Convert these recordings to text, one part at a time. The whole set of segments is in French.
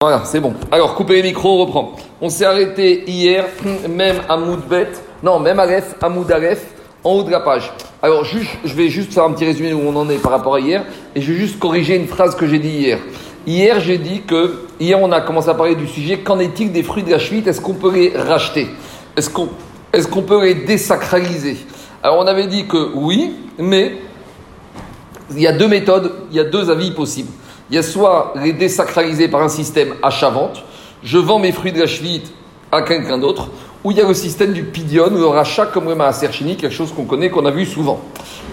Voilà, c'est bon. Alors, coupez les micros, on reprend. On s'est arrêté hier, même à Moudbet, non, même à Ref, à Moudaref, en haut de la page. Alors, juste, je vais juste faire un petit résumé où on en est par rapport à hier, et je vais juste corriger une phrase que j'ai dit hier. Hier, j'ai dit que, hier, on a commencé à parler du sujet, qu'en est-il des fruits de la chevite Est-ce qu'on peut les racheter? Est-ce qu'on est qu'on peut les désacraliser? Alors, on avait dit que oui, mais il y a deux méthodes, il y a deux avis possibles. Il y a soit les désacraliser par un système achat-vente, je vends mes fruits de la chevite à quelqu'un d'autre, ou il y a le système du pidion, ou le rachat comme le maaser chini, quelque chose qu'on connaît, qu'on a vu souvent.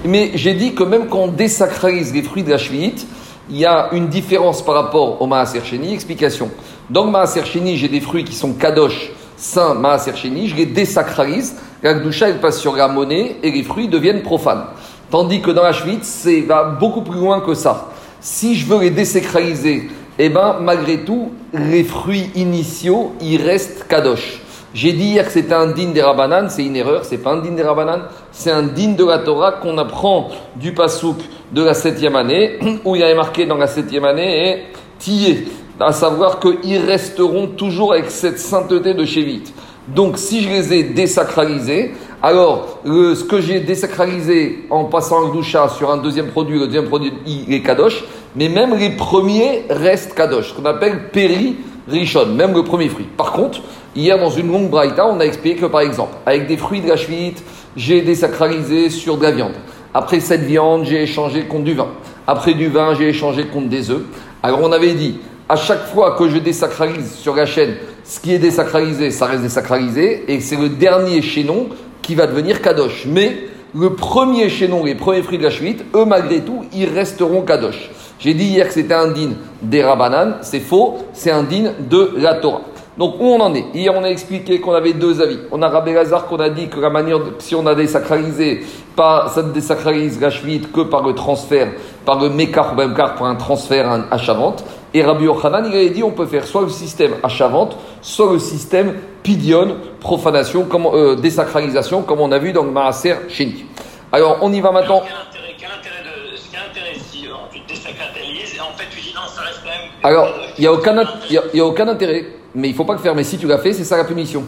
Mais j'ai dit que même quand on désacralise les fruits de la chevite, il y a une différence par rapport au maaser chini. Explication. Dans le maaser chini, j'ai des fruits qui sont kadosh, saints, maaser chini, je les désacralise, la gdoucha, elle passe sur la monnaie et les fruits deviennent profanes. Tandis que dans la chevite, c'est va beaucoup plus loin que ça. Si je veux les désacraliser, eh ben, malgré tout, les fruits initiaux, ils restent kadosh. J'ai dit hier que c'était un din des Rabanan, c'est une erreur, c'est pas un din des Rabanan, c'est un din de la Torah qu'on apprend du pasouk de la septième année, où il y avait marqué dans la septième année, et tillé, à savoir qu'ils resteront toujours avec cette sainteté de Chévite. Donc, si je les ai désacralisés, alors ce que j'ai désacralisé en passant le doucha sur un deuxième produit, le deuxième produit il est kadosh, mais même les premiers restent kadosh, ce qu'on appelle péri rishon, même le premier fruit. Par contre, hier dans une longue braïta, on a expliqué que par exemple, avec des fruits de la chevite, j'ai désacralisé sur de la viande. Après cette viande, j'ai échangé contre du vin. Après du vin, j'ai échangé contre des œufs. Alors on avait dit, à chaque fois que je désacralise sur la chaîne, ce qui est désacralisé, ça reste désacralisé, et c'est le dernier chaînon qui va devenir kadosh. Mais le premier chaînon, les premiers fruits de la chevite, eux malgré tout, ils resteront kadosh. J'ai dit hier que c'était un din des Rabanan, c'est faux, c'est un din de la Torah. Donc où on en est? Hier on a expliqué qu'on avait deux avis. On a Rabbi Lazar qu'on a dit que la manière, si on a désacralisé, pas, ça ne désacralise la chevite que par le transfert, par le mekar ou pour un transfert à achat-vente. Et Rabbi Yochanan, il avait dit on peut faire soit le système achat-vente, soit le système pidion, profanation, comme, euh, désacralisation, comme on a vu dans le Maaser Sheni. Alors on y va maintenant. Quel intérêt, de, quel intérêt si euh, tu désacralises et en fait tu dis non, ça reste quand même. Alors il n'y a, aucun, y a aucun intérêt, mais il ne faut pas le faire. Mais si tu l'as fait, c'est ça la punition.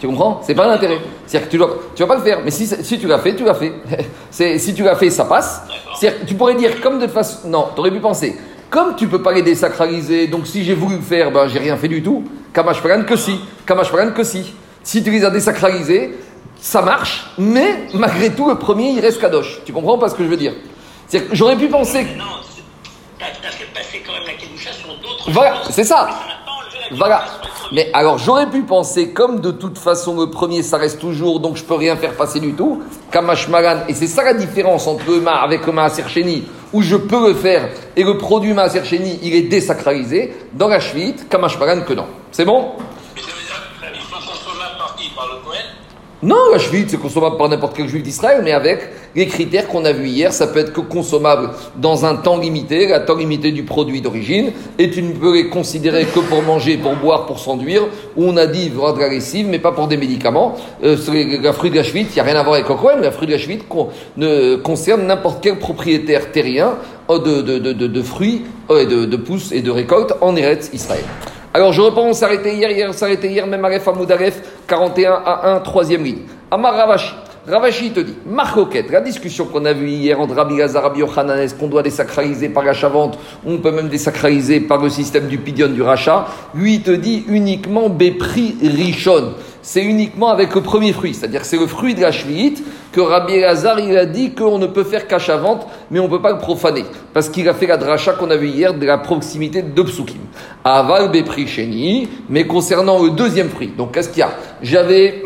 Tu comprends? C'est pas un intérêt. C'est-à-dire que tu ne tu vas pas le faire, mais si, si tu l'as fait, tu l'as fait. si tu l'as fait, ça passe. C'est-à-dire que tu pourrais dire comme de façon. Non, tu aurais pu penser. Comme tu peux pas les désacraliser, donc si j'ai voulu le faire, ben j'ai rien fait du tout. Kamash que si. Kamash que si. Si tu les as désacralisés, ça marche, mais malgré tout, le premier, il reste kadosh. Tu comprends pas ce que je veux dire? C'est-à-dire que j'aurais pu penser. Non, t'as fait passer quand même la kedusha sur d'autres. Voilà, c'est ça. Voilà. Mais alors j'aurais pu penser, comme de toute façon le premier ça reste toujours, donc je peux rien faire passer du tout, Kamash Magan, et c'est ça la différence entre le avec le Maaser Sheni, où je peux le faire, et le produit Maaser il est désacralisé, dans la Shvit, Kamash Magan que non. C'est bon? Non, la cheville, c'est consommable par n'importe quel juif d'Israël, mais avec les critères qu'on a vus hier, ça peut être que consommable dans un temps limité, la temps limité du produit d'origine, et tu ne peux les considérer que pour manger, pour boire, pour s'enduire, où on a dit drogue agressive, mais pas pour des médicaments. Euh, la fruit de la cheville, il n'y a rien à voir avec le Cohen, la fruit de la cheville ne concerne n'importe quel propriétaire terrien euh, de, de, de, de fruits, euh, de, de pousses et de récoltes en Eretz Israël. Alors je reprends, on s'arrêtait hier, hier on s'arrêtait hier, même Aref Amoudaref, 41 à 1, troisième ligne. Amar Ravashi. Ravashi te dit, Marcoquette, la discussion qu'on a vue hier entre Rabbi Gazar, Rabbi Yochanan, est-ce qu'on doit désacraliser par l'achat-vente, on peut même désacraliser par le système du pidion du rachat, lui il te dit uniquement Bepri Rishon. C'est uniquement avec le premier fruit, c'est-à-dire c'est le fruit de la chevite que Rabbi Hazar il a dit qu'on ne peut faire qu'achat-vente, mais on ne peut pas le profaner, parce qu'il a fait la dracha qu'on a vu hier de la proximité de Psukim. Aval Bepri Sheni, mais concernant le deuxième fruit, donc qu'est-ce qu'il y a? J'avais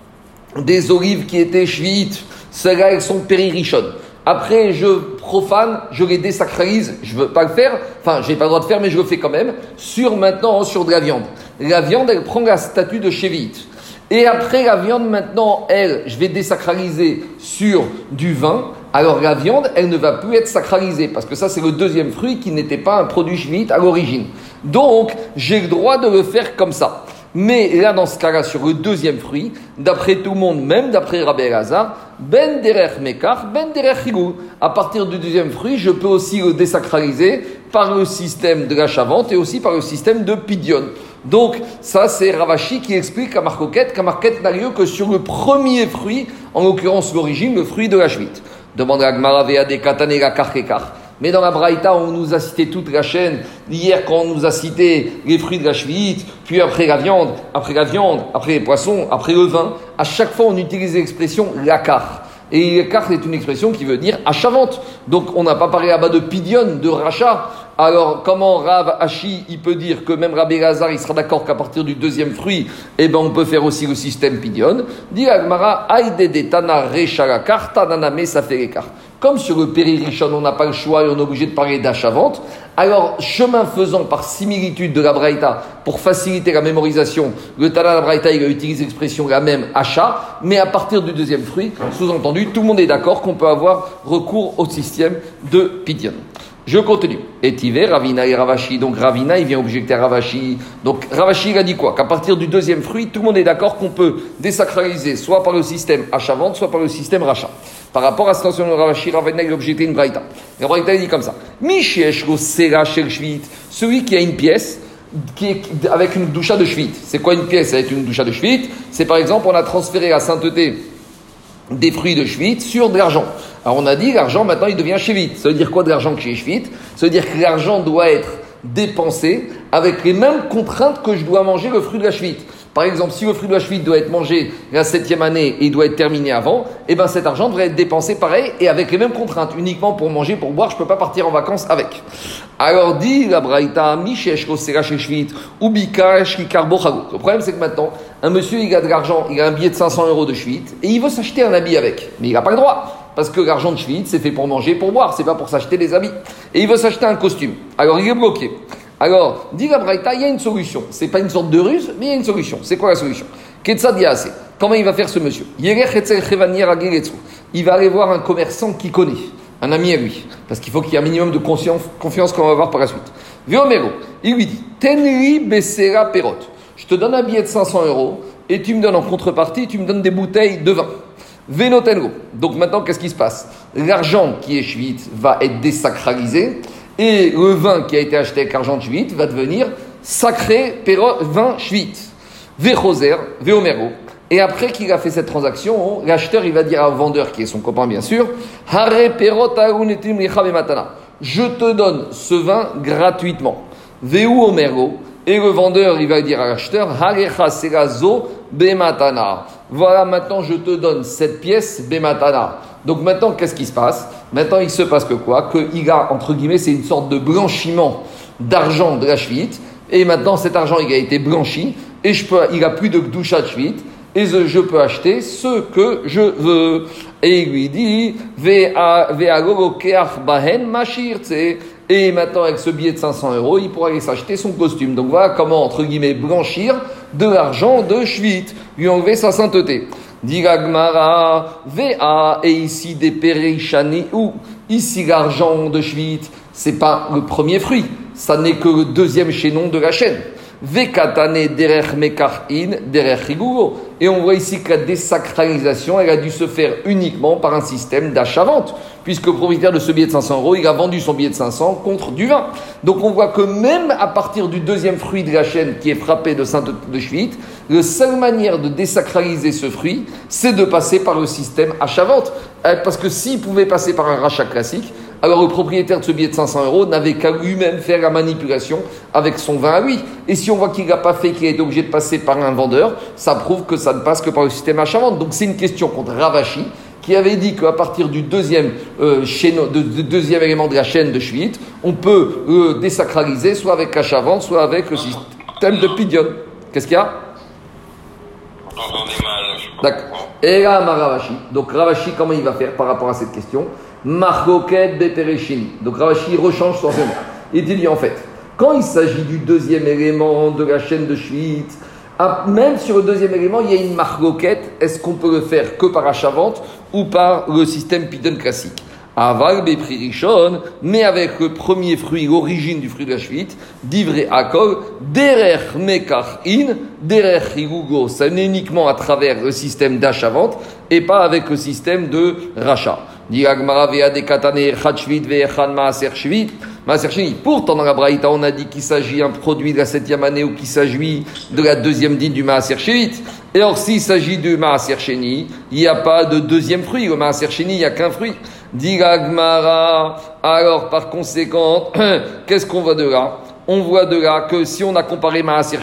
des olives qui étaient chvites, celles-là, elles sont péririchonnes. Après, je profane, je les désacralise, je veux pas le faire, enfin, j'ai pas le droit de faire, mais je le fais quand même, sur maintenant, sur de la viande. La viande, elle prend la statut de chevite. Et après, la viande, maintenant, elle, je vais désacraliser sur du vin. Alors, la viande, elle ne va plus être sacralisée, parce que ça, c'est le deuxième fruit qui n'était pas un produit chevite à l'origine. Donc, j'ai le droit de le faire comme ça. Mais là, dans ce cas-là, sur le deuxième fruit, d'après tout le monde, même d'après Rabbi Elazar, ben derech mekar, ben derech À partir du deuxième fruit, je peux aussi le désacraliser par le système de l'achat-vente et aussi par le système de Pidion. Donc, ça, c'est Ravashi qui explique à Marcoquette qu'à Marquette n'a lieu que sur le premier fruit, en l'occurrence l'origine, le fruit de la chevite. Demande à Gmaravea des Katane la mais dans la Braïta, on nous a cité toute la chaîne. Hier, quand on nous a cité les fruits de la chevite, puis après la viande, après la viande, après les poissons, après le vin, à chaque fois, on utilise l'expression lakar. Et lakar, c'est une expression qui veut dire achat-vente. Donc, on n'a pas parlé là-bas de pidion, de rachat. Alors, comment Rav Hachi, il peut dire que même Rabbi Lazar, il sera d'accord qu'à partir du deuxième fruit, eh ben, on peut faire aussi le système pidion. Dit Agmara, Aïdede Tana Rechalakar, Tananame, ça fait. Comme sur le Richon, on n'a pas le choix et on est obligé de parler d'achat-vente, alors, chemin faisant par similitude de la Braïta, pour faciliter la mémorisation, le Tana la Braïta, il a utilisé l'expression la même achat, mais à partir du deuxième fruit, sous-entendu, tout le monde est d'accord qu'on peut avoir recours au système de Pidion. Je continue. Et Tiver, Ravina et Ravashi. Donc Ravina, il vient objecter à Ravashi. Donc Ravashi, il a dit quoi? Qu'à partir du deuxième fruit, tout le monde est d'accord qu'on peut désacraliser soit par le système achat-vente, soit par le système rachat. Par rapport à cette notion de Ravashi, Ravina, il a objecté une braïta. La braïta, dit comme ça. Celui qui a une pièce, qui est avec une doucha de chevite. C'est quoi une pièce avec une doucha de chevite C'est par exemple, on a transféré la sainteté des fruits de chevite sur de l'argent. Alors on a dit l'argent maintenant il devient chevite. Ça veut dire quoi de l'argent qui est chevite Ça veut dire que l'argent doit être dépensé avec les mêmes contraintes que je dois manger le fruit de la chevite. Par exemple, si le fruit de la chevite doit être mangé la septième année et il doit être terminé avant, eh ben cet argent devrait être dépensé pareil et avec les mêmes contraintes, uniquement pour manger, pour boire, je ne peux pas partir en vacances avec. Alors dit la Braïta, ou Le problème c'est que maintenant, un monsieur il a de l'argent, il a un billet de 500 euros de chevite et il veut s'acheter un habit avec, mais il n'a pas le droit. Parce que l'argent de chevite, c'est fait pour manger, pour boire, c'est pas pour s'acheter des habits. Et il veut s'acheter un costume. Alors il est bloqué. Alors, dit la Braïta, il y a une solution. C'est pas une sorte de ruse, mais il y a une solution. C'est quoi la solution? Comment il va faire ce monsieur? Il va aller voir un commerçant qui connaît, un ami à lui. Parce qu'il faut qu'il y ait un minimum de confiance qu'on va voir par la suite. il lui dit Tenri Bessera Perot. Je te donne un billet de 500 euros et tu me donnes en contrepartie, tu me donnes des bouteilles de vin. Venotengo. Donc maintenant, qu'est-ce qui se passe? L'argent qui est chevite va être désacralisé et le vin qui a été acheté avec argent de va devenir sacré vin shvit. Vechoser, veomero. Et après qu'il a fait cette transaction, l'acheteur il va dire au vendeur qui est son copain bien sûr, Je te donne ce vin gratuitement. Veu omero. Et le vendeur il va dire à l'acheteur, bematana. Voilà, maintenant je te donne cette pièce bematana. Donc maintenant, qu'est-ce qui se passe? Maintenant, il se passe que quoi? Qu'il a, entre guillemets, c'est une sorte de blanchiment d'argent de la chevite. Et maintenant, cet argent, il a été blanchi. Et je peux, il a plus de doucha de chevite. Et je peux acheter ce que je veux. Et il lui dit, et maintenant, avec ce billet de 500 euros, il pourra aller s'acheter son costume. Donc voilà comment, entre guillemets, blanchir de l'argent de Schwitt, lui enlever sa sainteté. Diragmara, VA, et ici des Perichani, ou ici l'argent de Schwitt, c'est pas le premier fruit, ça n'est que le deuxième chaînon de la chaîne. Vekatane derech in derech Et on voit ici que la désacralisation, elle a dû se faire uniquement par un système d'achat-vente, puisque le propriétaire de ce billet de 500 euros, il a vendu son billet de 500 contre du vin. Donc on voit que même à partir du deuxième fruit de la chaîne qui est frappé de sainte de Schwitt, la seule manière de désacraliser ce fruit, c'est de passer par le système achat-vente. Euh, parce que s'il pouvait passer par un rachat classique, alors le propriétaire de ce billet de 500 euros n'avait qu'à lui-même faire la manipulation avec son vin à lui. Et si on voit qu'il n'a pas fait, qu'il a été obligé de passer par un vendeur, ça prouve que ça ne passe que par le système achat-vente. Donc c'est une question contre Ravashi, qui avait dit qu'à partir du deuxième, euh, de, deuxième élément de la chaîne de Schwitt, on peut euh, désacraliser soit avec achat-vente, soit avec le système de Pidion. Qu'est-ce qu'il y a? D'accord. Et là, Ravashi. Donc Ravashi, comment il va faire par rapport à cette question? Margoket Betereshin. Donc Ravashi rechange son raisonnement. Il dit en fait, quand il s'agit du deuxième élément de la chaîne de Schwitz, ah, même sur le deuxième élément, il y a une margoquette. Est-ce qu'on peut le faire que par achat-vente ou par le système Pidon classique? Aval Rishon, mais avec le premier fruit, l'origine du fruit de la chevite, divré akol, derer mekar in, derer. Ça n'est uniquement à travers le système d'achat-vente et pas avec le système de rachat. Pourtant, dans la Braïta, on a dit qu'il s'agit d'un produit de la septième année ou qu'il s'agit de la deuxième dîne du Maaser Shevit. Et alors, s'il s'agit du Maaser il n'y a pas de deuxième fruit. Au Maaser il n'y a qu'un fruit. Alors, par conséquent, qu'est-ce qu'on voit de là? On voit de là que si on a comparé Maaser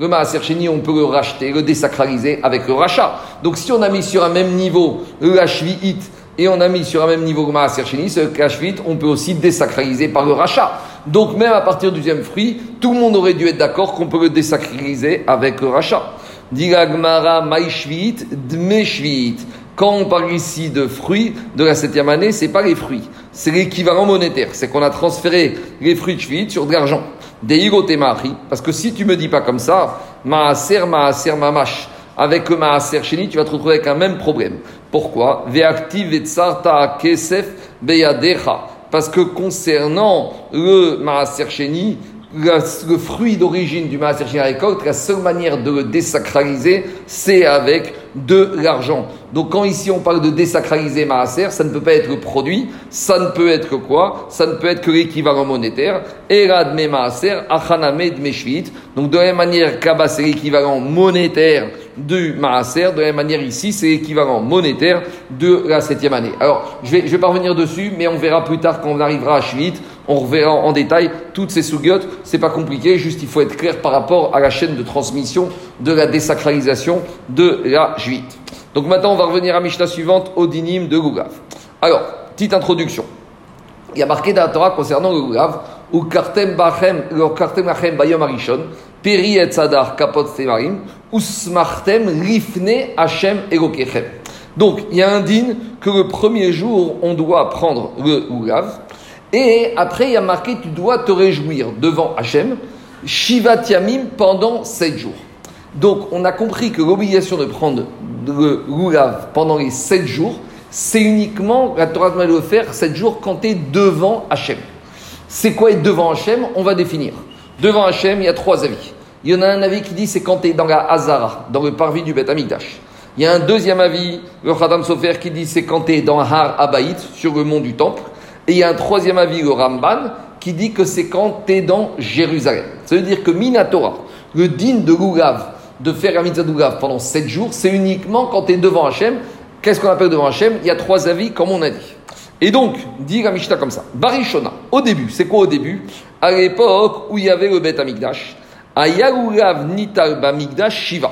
le Maaser on peut le racheter, le désacraliser avec le rachat. Donc, si on a mis sur un même niveau le Hashvi'it et on a mis sur un même niveau le Maaser Sheni, ce Hashvi'it, on peut aussi désacraliser par le rachat. Donc, même à partir du deuxième fruit, tout le monde aurait dû être d'accord qu'on peut le désacraliser avec le rachat. Gmara Maishvit, Dmeshvit. Quand on parle ici de fruits de la septième année, c'est pas les fruits, c'est l'équivalent monétaire. C'est qu'on a transféré les fruits de Shvit sur de l'argent. Des parce que si tu me dis pas comme ça, maaser, maaser, mamash, avec maaser sheni, tu vas te retrouver avec un même problème. Pourquoi. Parce que concernant le maaser sheni, le fruit d'origine du maaser sheni récolte, la seule manière de le désacraliser, c'est avec de l'argent. Donc quand ici on parle de désacraliser Maaser, ça ne peut pas être le produit, ça ne peut être quoi? Ça ne peut être que l'équivalent monétaire. Maaser, Achaname Meshvit. Donc de la même manière, Kaba c'est l'équivalent monétaire du Maaser, de la même manière ici c'est l'équivalent monétaire de la septième année. Alors je vais, je vais pas revenir dessus, mais on verra plus tard quand on arrivera à Shvit, on reverra en détail toutes ces sougiotes. C'est pas compliqué, juste il faut être clair par rapport à la chaîne de transmission de la désacralisation de la juite. Donc maintenant, on va revenir à Mishnah suivante, au dinim de Lugav. Alors, petite introduction. Il y a marqué dans la Torah concernant le Lugav, ou kartem bachem, kartem bachem bayom arishon, peri et sadar kapot temarim, rifne Hashem. Donc, il y a un din que le premier jour, on doit prendre le Lugav, et après, il y a marqué, tu dois te réjouir devant Hachem, Shivat Yamim pendant sept jours. Donc, on a compris que l'obligation de prendre le lulav pendant les sept jours, c'est uniquement, la Torah de le faire sept jours quand tu es devant Hachem. C'est quoi être devant Hachem On va définir. Devant Hachem, il y a trois avis. Il y en a un avis qui dit c'est quand tu es dans la Hazara, dans le parvis du Beth Amikdash. Il y a un deuxième avis, le Khadam Sofer, qui dit c'est quand tu es dans Har Abaït, sur le mont du Temple. Et il y a un troisième avis, le Ramban, qui dit que c'est quand tu es dans Jérusalem. Ça veut dire que Minatora, le din de Lulav, de faire la mitzvah pendant 7 jours, c'est uniquement quand tu es devant Hachem. Qu'est-ce qu'on appelle devant Hachem? Il y a trois avis, comme on a dit. Et donc, dit la Mishnah comme ça. Barishona, au début, c'est quoi au début? À l'époque où il y avait le Bet Amigdash, Ayagulav Nital Bamigdash Shiva.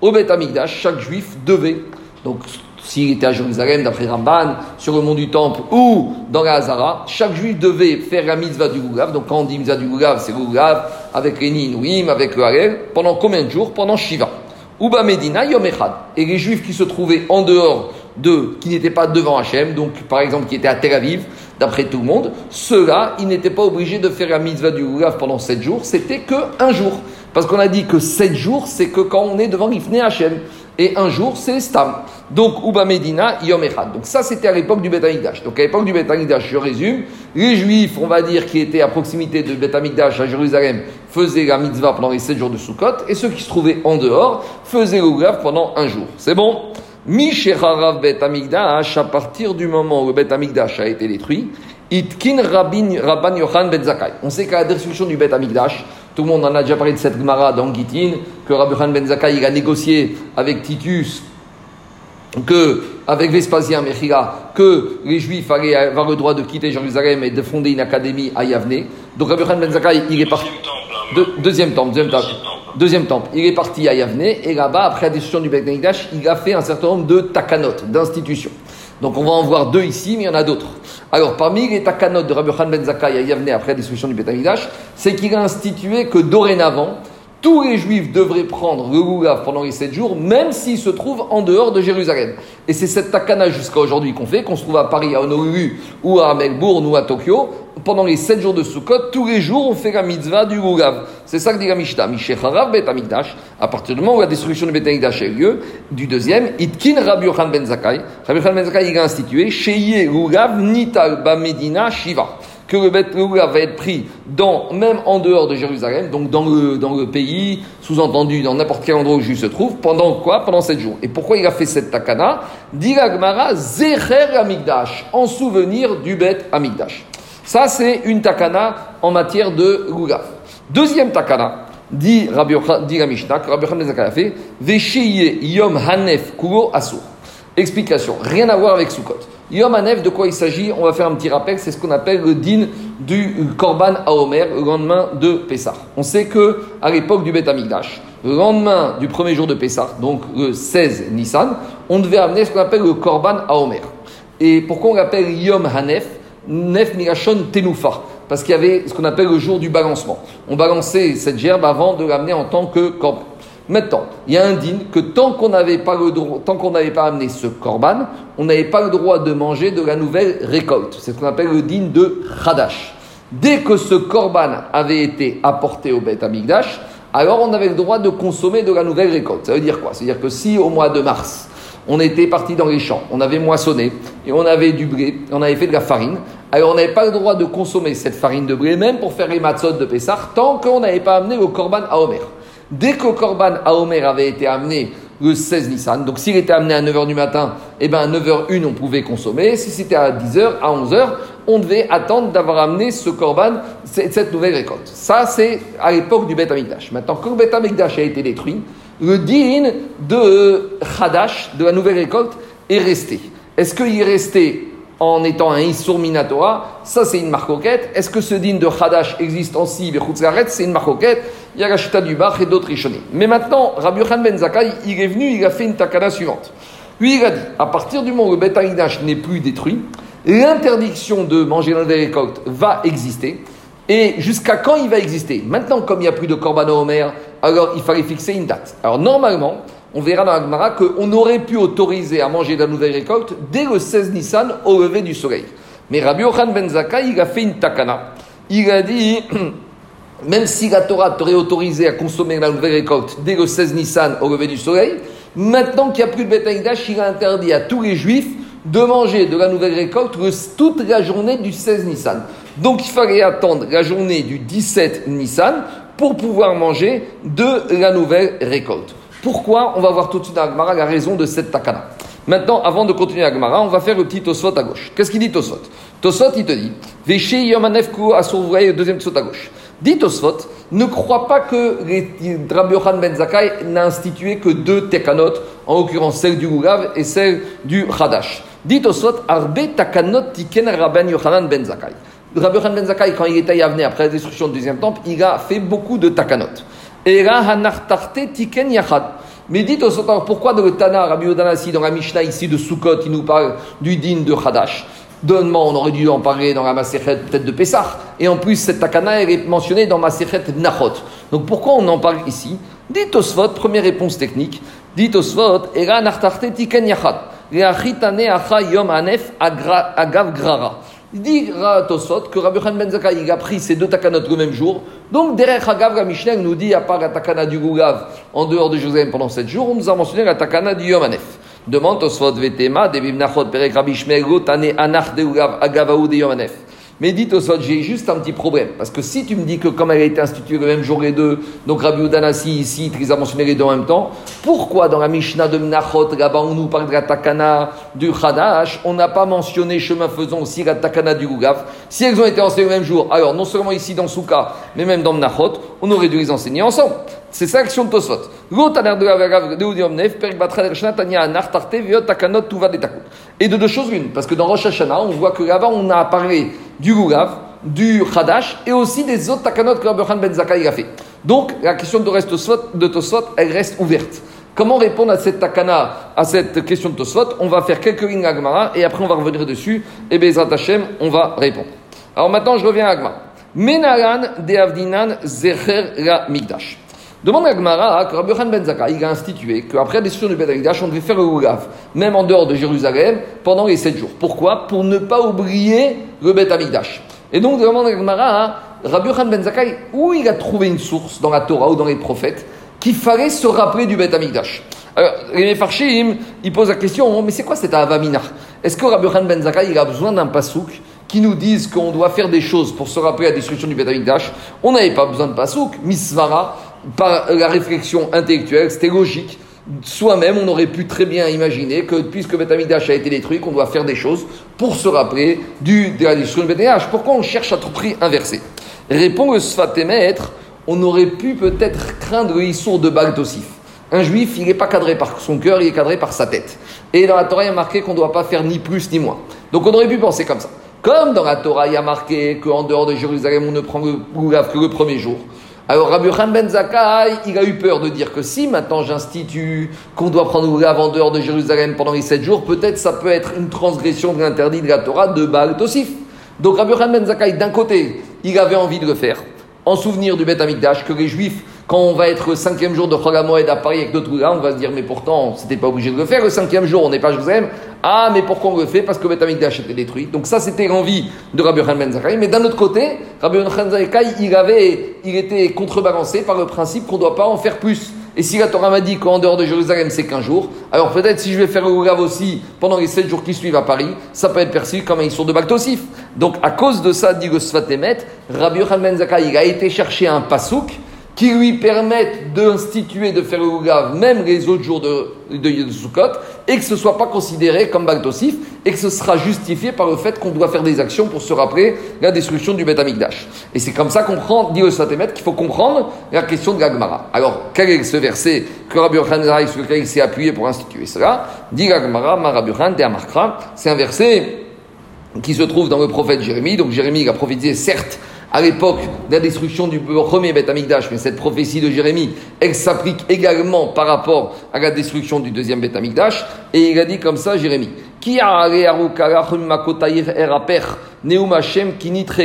Au Bet Amigdash, chaque juif devait, donc s'il était à Jérusalem, d'après Ramban, sur le mont du Temple ou dans la Hazara, chaque juif devait faire la mitzvah du Goulav. Donc quand on dit mitzvah du Goulav, c'est Goulav avec les Ninouim, avec le Harel. Pendant combien de jours? Pendant Shiva. Uba Medina, Yom Echad. Et les juifs qui se trouvaient en dehors de, qui n'étaient pas devant Hachem, donc par exemple qui étaient à Tel Aviv, d'après tout le monde, ceux-là, ils n'étaient pas obligés de faire la mitzvah du Goulav pendant sept jours, c'était que un jour. Parce qu'on a dit que sept jours, c'est que quand on est devant Ifne Hachem et un jour, c'est Stam. Donc, Uba Medina, Yom Echad. Donc, ça, c'était à l'époque du Betamikdash. Donc, à l'époque du Betamikdash, je résume, les Juifs, on va dire, qui étaient à proximité de Betamikdash à Jérusalem, faisaient la mitzvah pendant les 7 jours de Sukkot, et ceux qui se trouvaient en dehors faisaient le grave pendant un jour. C'est bon? Mishecharav Betamikdash, à partir du moment où le Betamikdash a été détruit, Itkin Rabban Yohan Ben Zakai. On sait qu'à la destruction du Betamikdash, tout le monde en a déjà parlé de cette Gemara dans Gitin, que Rabbi Khan Ben Zakai a négocié avec Titus, que, avec Vespasien Mechila, que les Juifs allaient avoir le droit de quitter Jérusalem et de fonder une académie à Yavne. Donc Rabbi Khan Ben Zakai, il est parti. Hein, deuxième temple, deuxième temple. Deuxième temple. Il est parti à Yavne et là-bas, après la destruction du Beth il a fait un certain nombre de takanot, d'institutions. Donc on va en voir deux ici, mais il y en a d'autres. Alors parmi les takanot de Rabbi Khan Ben Zakai à Yavne après la destruction du Beth c'est qu'il a institué que dorénavant, tous les juifs devraient prendre le Lulav pendant les sept jours, même s'ils se trouvent en dehors de Jérusalem. Et c'est cette takana jusqu'à aujourd'hui qu'on fait, qu'on se trouve à Paris, à Honolulu, ou à Melbourne, ou à Tokyo. Pendant les sept jours de Sukkot, tous les jours, on fait la mitzvah du Lulav. C'est ça que dit la Mishnah. Mishecharav Bet Amigdash, à partir du moment où la destruction du Bet Amigdash a eu lieu, du deuxième, Itkin Rabbi Yochan Ben Zakai. Rabbi Yochan Ben Zakai, il a institué, Sheye Lulav Nital Medina Shiva que le Beth va être pris dans, même en dehors de Jérusalem, donc dans le, dans le pays, sous-entendu dans n'importe quel endroit où Jésus se trouve, pendant quoi? Pendant sept jours. Et pourquoi il a fait cette takana? Dit Zecher Amigdash, en souvenir du Beth Amigdash. Ça, c'est une takana en matière de Lulav. Deuxième takana, dit Rabbi dit la Mishnah, que Rabbi Yochanan fait, Veshiye Yom Hanef Kulo Asur. Explication, rien à voir avec Sukkot. Yom Hanef, de quoi il s'agit On va faire un petit rappel, c'est ce qu'on appelle le din du Korban Aomer, le lendemain de Pessah. On sait que à l'époque du Beth Amikdash, le lendemain du premier jour de Pessah, donc le 16 Nissan, on devait amener ce qu'on appelle le Korban Aomer. Et pourquoi on l'appelle Yom Hanef Nef Milachon Tenufa Parce qu'il y avait ce qu'on appelle le jour du balancement. On balançait cette gerbe avant de l'amener en tant que korban. Maintenant, il y a un din que tant qu'on n'avait pas pas amené ce korban, on n'avait pas le droit de manger de la nouvelle récolte. C'est ce qu'on appelle le din de Hadash. Dès que ce korban avait été apporté au Beth Amikdash, alors on avait le droit de consommer de la nouvelle récolte. Ça veut dire quoi? C'est-à-dire que si au mois de mars, on était parti dans les champs, on avait moissonné, et on avait du blé, on avait fait de la farine, alors on n'avait pas le droit de consommer cette farine de blé, même pour faire les matzot de Pessah, tant qu'on n'avait pas amené le korban à Omer. Dès que le korban à Omer avait été amené le 16 Nissan, donc s'il était amené à 9h du matin, eh ben à 9h01 on pouvait consommer, si c'était à 10h, à 11h, on devait attendre d'avoir amené ce korban, cette cette nouvelle récolte. Ça c'est à l'époque du Beth Amikdash. Maintenant, quand le Beth Amikdash a été détruit, le din de Hadash, de la nouvelle récolte, est resté. Est-ce qu'il est resté en étant un Issour Minatora Ça, c'est une marcoquette. Est-ce que ce din de Hadash existe en Si, Bechutzgaret C'est une marcoquette. Il y a la du Bach et d'autres Rishonim. Mais maintenant, Rabbi Yochanan Ben Zakkai, il est venu, il a fait une takana suivante. Lui, il a dit, à partir du moment où le Beth n'est plus détruit, l'interdiction de manger dans les récoltes va exister. Et jusqu'à quand il va exister? Maintenant, comme il n'y a plus de Korban Omer, alors il fallait fixer une date. Alors normalement, on verra dans la Gemara qu'on aurait pu autoriser à manger de la nouvelle récolte dès le 16 Nissan au lever du soleil. Mais Rabbi Yochanan Ben Zakkai, il a fait une takana. Il a dit, même si la Torah t'aurait autorisé à consommer la nouvelle récolte dès le 16 Nissan au lever du soleil, maintenant qu'il n'y a plus de Beth Amikdash, il a interdit à tous les juifs de manger de la nouvelle récolte toute la journée du 16 Nissan. Donc il fallait attendre la journée du 17 Nissan pour pouvoir manger de la nouvelle récolte. Pourquoi On va voir tout de suite dans la Gemara la raison de cette takana? Maintenant, avant de continuer la Gemara, on va faire le petit Tosfot à gauche. Qu'est-ce qu'il dit Tosfot? Tosfot, il te dit Véché Yomanef Ku Asur, vous voyez le deuxième Tosfot à gauche. Dit Tosfot, ne crois pas que Rabbi Yochanan Ben Zakkai n'a institué que deux tekanot, en l'occurrence celle du Lulav et celle du Hadash. Dit Tosfot, Arbe takanot tiken Rabban Yochanan Ben Zakkai. Rabbi Yochanan Ben Zakkai, quand il était Yavne après la destruction du deuxième temple, il a fait beaucoup de takanot. Tiken yachad. Mais dites au alors pourquoi dans le Tana, Rabbi dans la Mishnah ici de Sukkot, il nous parle du din de Hadash? Donnement, on aurait dû en parler dans la Maserhet peut-être de Pessah. Et en plus, cette takana, elle est mentionnée dans Maserhet Nachot. Donc pourquoi on en parle ici? Dites Tosfot, première réponse technique. Dites Tosfot, Era Nartarte Tiken Yom Anef Agav Grara. Il dit Ra Tosfot que Rabbi Khan Ben Zakkai il a pris ces deux takanot le même jour. Donc derrière Agav, la nous dit, à part la takana du Goulav en dehors de Jérusalem pendant sept jours, on nous a mentionné la takana du Yom Anef. Demande Tosfot Vetema, Debim Nachot Perek Rabbi Shmuel Go, Tane Anach de Agavaou de Yom Anef. Mais dites au Sod, j'ai juste un petit problème. Parce que si tu me dis que comme elle a été instituée le même jour les deux, donc Rabbi Udanasi ici, tu les as mentionnés les deux en même temps, pourquoi dans la Mishnah de Mnachot, là-bas on parle de la du Hadash, on n'a pas mentionné chemin faisant aussi la Takana du Gugaf Si elles ont été enseignées le même jour, alors non seulement ici dans Souka, mais même dans Mnachot, on aurait dû les enseigner ensemble. C'est ça l'action de Tosfot. Et de deux choses l'une, parce que dans Rosh Hashanah, on voit que là-bas on a parlé du Gulav, du Hadash et aussi des autres takanot que Rabbi Ben Zakkai a fait. Donc la question de, reste de Tosfot, elle reste ouverte. Comment répondre à cette takana, à cette question de Tosfot? On va faire quelques lignes à Gemara et après on va revenir dessus et Bezrat Hashem, on va répondre. Alors maintenant je reviens à Gemara. Menaran de Avdinan Zecher la Migdash. Demande à Gemara que Rabbi Yochanan Ben Zakkai il a institué qu'après la destruction du Bet Amikdash, on devait faire le Gulav, même en dehors de Jérusalem, pendant les sept jours. Pourquoi? Pour ne pas oublier le Bet Amikdash. Et donc, demande à Gemara, hein, Rabbi Yochanan Ben Zakkai, où il a trouvé une source dans la Torah ou dans les prophètes qu'il fallait se rappeler du Bet Amikdash Alors, les Mefarshim, ils la question, mais c'est quoi cet Avamina? Est-ce que Rabbi Yochanan Ben Zakkai, il a besoin d'un pasouk qui nous disent qu'on doit faire des choses pour se rappeler la destruction du Bet Amikdash On n'avait pas besoin de pasouk, misvara, par la réflexion intellectuelle, c'était logique. soi-même, on aurait pu très bien imaginer que puisque Beth Amikdash a été détruit, qu'on doit faire des choses pour se rappeler du, de la destruction de Beth Amikdash. Pourquoi on cherche à tout prix inversé? Répond le Sfatémètre, on aurait pu peut-être craindre le Issour de Baltosif. Un juif, il n'est pas cadré par son cœur, il est cadré par sa tête. Et dans la Torah, il y a marqué qu'on ne doit pas faire ni plus ni moins. Donc on aurait pu penser comme ça. Comme dans la Torah, il y a marqué qu'en dehors de Jérusalem, on ne prend le que le premier jour. Alors Rabbi Khan Ben Zakkai, il a eu peur de dire que si maintenant j'institue qu'on doit prendre en dehors de Jérusalem pendant les sept jours, peut-être ça peut être une transgression de l'interdit de la Torah de Baal Tosif. Donc Rabbi Khan Ben Zakkai, d'un côté, il avait envie de le faire, en souvenir du Beth Amikdash, que les Juifs quand on va être le cinquième jour de Cholamoed à Paris avec notre on va se dire, mais pourtant, c'était pas obligé de le faire. Le cinquième jour, on n'est pas Jérusalem. Ah, mais pourquoi on le fait? Parce que Beth Amikdash était détruit. Donc ça, c'était l'envie de Rabbi Yochanan Ben. Mais d'un autre côté, Rabbi Yochanan Ben Zakkai, il, avait, il était contrebalancé par le principe qu'on ne doit pas en faire plus. Et si la Torah m'a dit qu'en dehors de Jérusalem, c'est qu'un jour, alors peut-être si je vais faire le Goulav aussi pendant les sept jours qui suivent à Paris, ça peut être perçu comme un histoire de Baltosif. Donc à cause de ça, dit le Sfatemet, Rabbi Yochanan Ben il a été chercher un pasouk qui lui permettent d'instituer, de faire le Ougav, même les autres jours de, de, Sukkot, et que ce ne soit pas considéré comme Bagdosif, et que ce sera justifié par le fait qu'on doit faire des actions pour se rappeler la destruction du Beth Amikdash. Et c'est comme ça qu'on prend, dit le Satémet, qu'il faut comprendre la question de l'Agmara. Alors, quel est ce verset que Rabbi Yochanan sur lequel il s'est appuyé pour instituer cela? Dit l'Agmara, Rabbi Yochanan, c'est un verset qui se trouve dans le prophète Jérémie. Donc Jérémie a prophétisé, certes, à l'époque de la destruction du premier Beth Amikdash, mais cette prophétie de Jérémie, elle s'applique également par rapport à la destruction du deuxième Beth Amikdash, et il a dit comme ça, Jérémie, qui a Neum Hashem Kinitre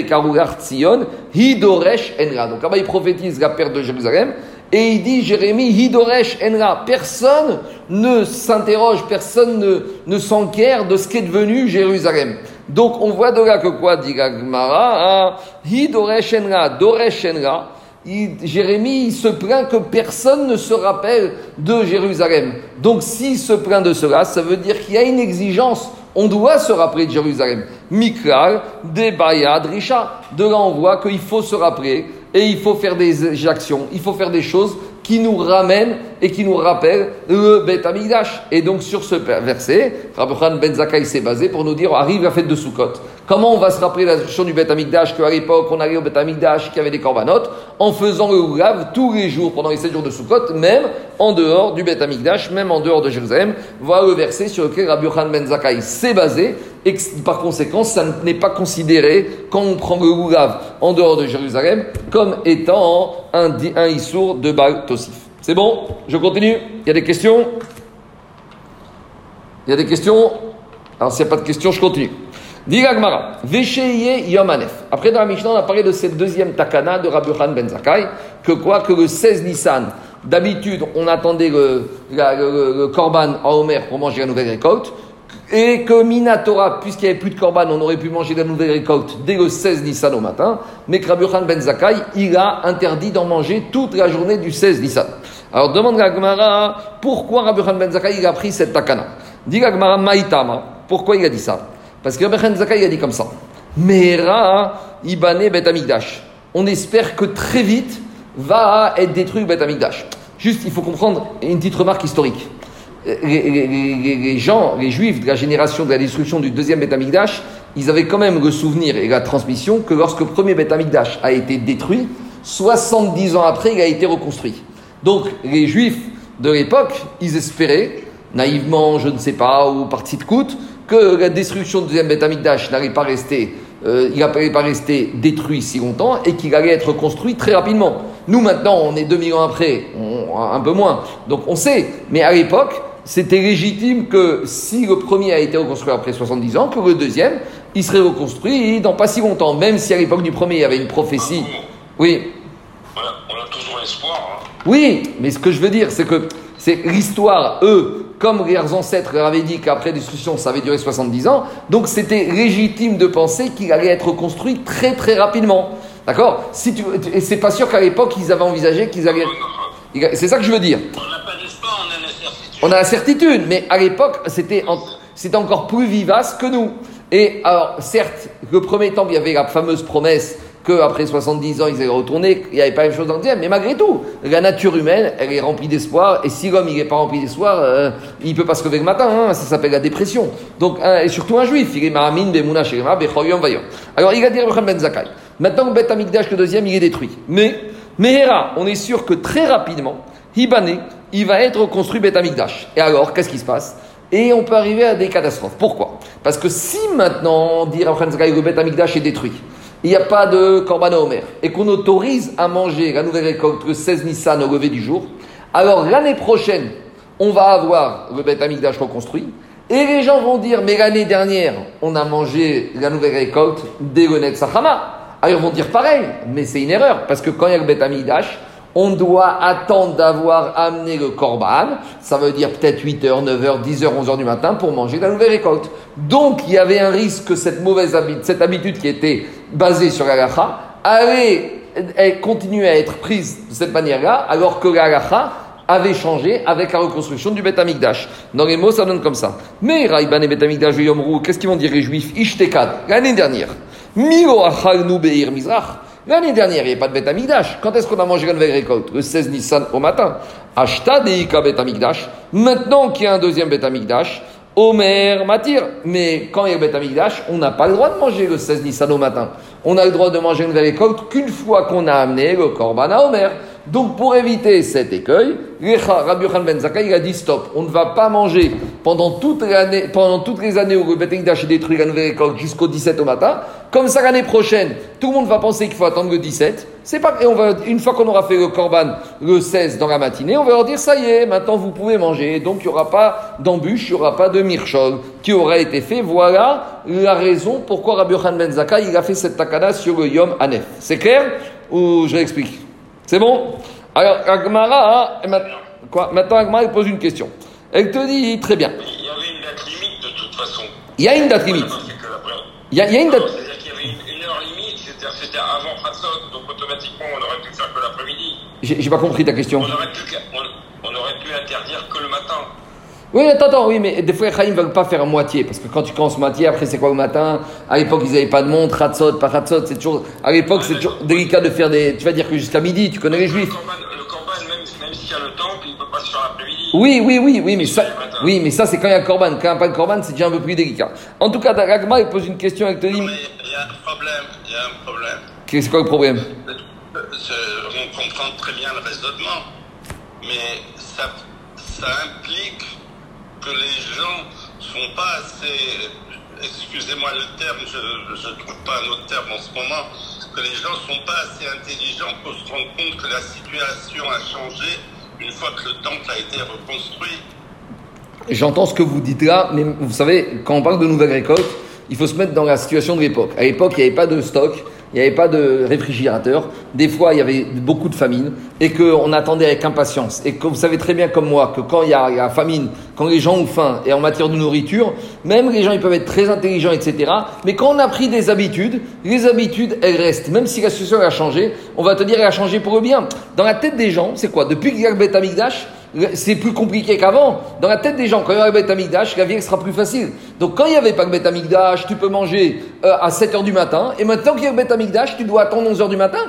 Tzion, Hidoresh Enra. Donc là-bas, il prophétise la perte de Jérusalem, et il dit, Jérémie, Hidoresh Enra. Personne ne s'interroge, personne ne, ne s'enquiert de ce qu'est devenu Jérusalem. Donc on voit de là que quoi dit Gagmara Hi Doreshenra, Doreshenra. Jérémie il se plaint que personne ne se rappelle de Jérusalem. Donc s'il se plaint de cela, ça veut dire qu'il y a une exigence. On doit se rappeler de Jérusalem. Mikral, Debaya, Drisha. De là on voit qu'il faut se rappeler et il faut faire des actions, il faut faire des choses qui nous ramène et qui nous rappelle le Bet Amigdash. Et donc sur ce verset, Rabbi Ben Zakkai s'est basé pour nous dire arrive la fête de Sukkot. Comment on va se rappeler la destruction du Bet Amigdash qu'à l'époque on allait au Bet Amigdash qui avait des corbanotes en faisant le Oulav tous les jours pendant les 7 jours de Sukkot, même en dehors du Bet Amigdash, même en dehors de Jérusalem. Voilà le verset sur lequel Rabbi Ben Zakkai s'est basé et par conséquent, ça n'est pas considéré quand on prend le Oulav en dehors de Jérusalem comme étant un, un Issour de Baal Tosif. C'est bon? Je continue Il y a des questions? Il y a des questions? Alors s'il n'y a pas de questions, je continue. Digagmara, Vesheye Yomanef. Après, dans la Mishnah, on a parlé de cette deuxième takana de Rabbi Khan Ben Zakai, que quoi Que le 16 Nissan, d'habitude, on attendait le, le, korban à Omer pour manger la nouvelle récolte, et que Minatora, puisqu'il n'y avait plus de korban, on aurait pu manger la nouvelle récolte dès le 16 Nissan au matin, mais que Rabbi Ben Zakai, il a interdit d'en manger toute la journée du 16 Nissan. Alors demande à Gmara, pourquoi Rabbi Ben Zakai il a pris cette takana? Dit Gmara Maïtama, pourquoi il a dit ça? Parce que Rabbi Zakai a dit comme ça. Mera Ibane Bet. On espère que très vite va être détruit Bet Amigdash. Juste, il faut comprendre une petite remarque historique. Les, gens, les juifs de la génération de la destruction du deuxième Amikdash, ils avaient quand même le souvenir et la transmission que lorsque le premier Amikdash a été détruit, 70 ans après, il a été reconstruit. Donc les juifs de l'époque, ils espéraient, naïvement, je ne sais pas, ou par petite coûte, que la destruction du deuxième Beth Amikdash n'allait pas rester, euh, il n'allait pas rester détruit si longtemps et qu'il allait être construit très rapidement. Nous maintenant, on est 2000 ans après, un peu moins, donc on sait. Mais à l'époque, c'était légitime que si le premier a été reconstruit après 70 ans, que le deuxième, il serait reconstruit dans pas si longtemps, même si à l'époque du premier, il y avait une prophétie. Oui. Oui, mais ce que je veux dire, c'est que c'est l'histoire, eux, comme leurs ancêtres leur avaient dit qu'après destruction, ça avait duré 70 ans, donc c'était légitime de penser qu'il allait être construit très très rapidement. D'accord? Si tu, Et c'est pas sûr qu'à l'époque, ils avaient envisagé qu'ils allaient. C'est ça que je veux dire. On n'a pas d'espoir, on a la certitude. On a la certitude, mais à l'époque, c'était encore plus vivace que nous. Et alors, certes, le premier temps, il y avait la fameuse promesse qu'après 70 ans, ils allaient retourner, il n'y avait pas la même chose dans le deuxième. Mais malgré tout, la nature humaine, elle est remplie d'espoir. Et si l'homme, il n'est pas rempli d'espoir, euh, il ne peut pas se lever le matin. hein, ça s'appelle la dépression. Donc, hein, et surtout un juif, il est maramin, bemouna, vayon. Alors, il a dit Ben Zakai. Maintenant, le Bet Amigdash, le deuxième, il est détruit. Mais, Mehera, on est sûr que très rapidement, Hibane, il va être reconstruit Bet Amigdash. Et alors, qu'est-ce qui se passe? Et on peut arriver à des catastrophes. Pourquoi? Parce que si maintenant, dire Rabbi Ben Zakai, le Bet Amigdash est détruit, il n'y a pas de Korban Omer, et qu'on autorise à manger la nouvelle récolte le 16 Nissan au lever du jour, alors l'année prochaine, on va avoir le Bet Amigdash reconstruit, et les gens vont dire, mais l'année dernière, on a mangé la nouvelle récolte dès le Net Sahama. Alors ils vont dire pareil, mais c'est une erreur, parce que quand il y a le Bet Amigdash, on doit attendre d'avoir amené le korban, ça veut dire peut-être 8h, 9h, 10h, 11h du matin pour manger la nouvelle récolte. Donc il y avait un risque que cette mauvaise habitude, cette habitude qui était basée sur la lacha, allait continuer à être prise de cette manière-là, alors que la lacha avait changé avec la reconstruction du Bet Amikdash. Dans les mots, ça donne comme ça. Mais Raïban et Bet Amikdash et Yomrou, qu'est-ce qu'ils vont dire les juifs? Ishtekad, l'année dernière. Milo achal nu beir mizrach. L'année dernière, il n'y avait pas de Bet Amikdash. Quand est-ce qu'on a mangé la nouvelle récolte? Le 16 Nissan au matin. Ashta deika Bet Amikdash. Maintenant qu'il y a un deuxième Bet Amikdash, Omer Matir. Mais quand il y a le Bet Amikdash, on n'a pas le droit de manger le 16 Nissan au matin. On a le droit de manger une nouvelle récolte qu'une fois qu'on a amené le Korban à Omer. Donc pour éviter cet écueil, Rabbi Yochanan Ben Zakkai il a dit stop, on ne va pas manger pendant, toutes les années où le Bet Amikdash est détruit la nouvelle récolte jusqu'au 17 au matin. Comme ça l'année prochaine, tout le monde va penser qu'il faut attendre le 17. C'est pas et on va une fois qu'on aura fait le Korban le 16 dans la matinée, on va leur dire ça y est, maintenant vous pouvez manger. Donc il n'y aura pas d'embûche, il n'y aura pas de mirchol qui aura été fait. Voilà la raison pourquoi Rabbi Yochanan Ben Zakkai il a fait cette takana sur le Yom Hanef. C'est clair ou je l'explique? C'est bon? Alors Agmara, hein, quoi? Maintenant Agmara pose une question. Elle te dit très bien. Il y avait une date limite de toute façon. Il y a une date limite. Il y a, il y a une date. C'est-à-dire qu'il y avait une, une heure limite, c'était avant Hatzot, donc automatiquement on aurait pu faire que l'après-midi. J'ai pas compris ta question. On aurait pu, on, on aurait pu interdire que le matin. Oui, attends, attends, oui, mais des fois, les ne veulent pas faire moitié, parce que quand tu commences moitié, après, c'est quoi le matin? À l'époque, ils n'avaient pas de montre, Hatzot, pas Hatzot, c'est toujours. À l'époque, c'est toujours délicat de faire des. Tu vas dire que jusqu'à midi, tu connais les Le juifs. le corban, même, même s'il y a le temple, Oui, oui, oui, oui, mais ça, oui, mais ça, c'est quand il y a un corban. Quand il n'y a pas de corban, c'est déjà un peu plus délicat. En tout cas, Ragma, il pose une question, elle te dit. Il y a un problème, il y a un problème. C'est quoi le problème? On comprend très bien le raisonnement, mais ça, ça implique que les gens sont pas assez, excusez-moi le terme, je ne trouve pas un autre terme en ce moment, que les gens sont pas assez intelligents pour se rendre compte que la situation a changé une fois que le temple a été reconstruit. J'entends ce que vous dites là, mais vous savez, quand on parle de nouvelle récolte, il faut se mettre dans la situation de l'époque. À l'époque, il n'y avait pas de stock, il n'y avait pas de réfrigérateur. Des fois, il y avait beaucoup de famine et qu'on attendait avec impatience. Et que vous savez très bien comme moi que quand il y a, famine, quand les gens ont faim et en matière de nourriture, même les gens ils peuvent être très intelligents, etc. Mais quand on a pris des habitudes, les habitudes elles restent. Même si la situation a changé, on va te dire elle a changé pour le bien. Dans la tête des gens, c'est quoi? Depuis qu'il y a c'est plus compliqué qu'avant. Dans la tête des gens, quand il y aura le Beth Amikdash, la vie sera plus facile. Donc quand il n'y avait pas le Beth Amikdash, tu peux manger euh, à 7h du matin. Et maintenant qu'il y a le Beth Amikdash, tu dois attendre 11h du matin.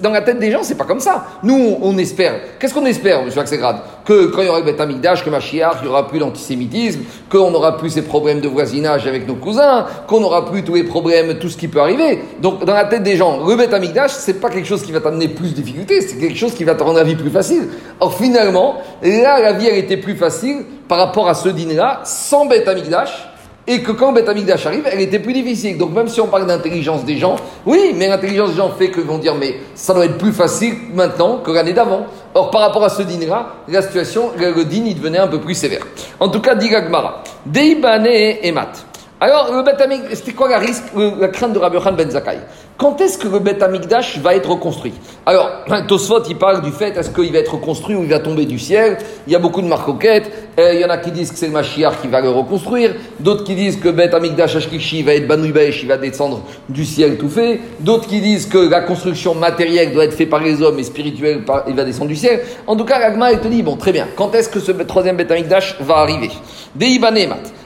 Dans la tête des gens, c'est pas comme ça. Nous, on, espère. Qu'est-ce qu'on espère, monsieur Axelgrad Que quand il y aura le Beth Amikdash, que Machiach, il n'y aura plus d'antisémitisme, qu'on n'aura plus ces problèmes de voisinage avec nos cousins, qu'on n'aura plus tous les problèmes, tout ce qui peut arriver. Donc dans la tête des gens, le Beth Amikdash, c'est pas quelque chose qui va t'amener plus de difficultés, c'est quelque chose qui va te rendre la vie plus facile. Or finalement, là, la vie, elle était plus facile par rapport à ce dîner-là, sans Beth Amikdash, et que quand Beth Amikdash arrive, elle était plus difficile. Donc même si on parle d'intelligence des gens, oui, mais l'intelligence des gens fait qu'ils vont dire, mais ça doit être plus facile maintenant que l'année d'avant. Or par rapport à ce dîner-là, la situation, le dîner, devenait un peu plus sévère. En tout cas, dit Gagmara, Deibane et Mat. Alors, le Beth c'était quoi la, risque, la crainte de Rabbi Ben Zakkai? Quand est-ce que le Beth Amikdash va être reconstruit? Alors, Tosfot, il parle du fait, est-ce qu'il va être reconstruit ou il va tomber du ciel? Il y a beaucoup de marcoquettes. Il y en a qui disent que c'est le Mashiach qui va le reconstruire. D'autres qui disent que Beth Amikdash Ashkishi va être Banoui Baesh, il va descendre du ciel tout fait. D'autres qui disent que la construction matérielle doit être faite par les hommes et spirituelle, il va descendre du ciel. En tout cas, l'Agma, il te dit, bon, très bien, quand est-ce que ce troisième Beth Amikdash va arriver? Deibanemat.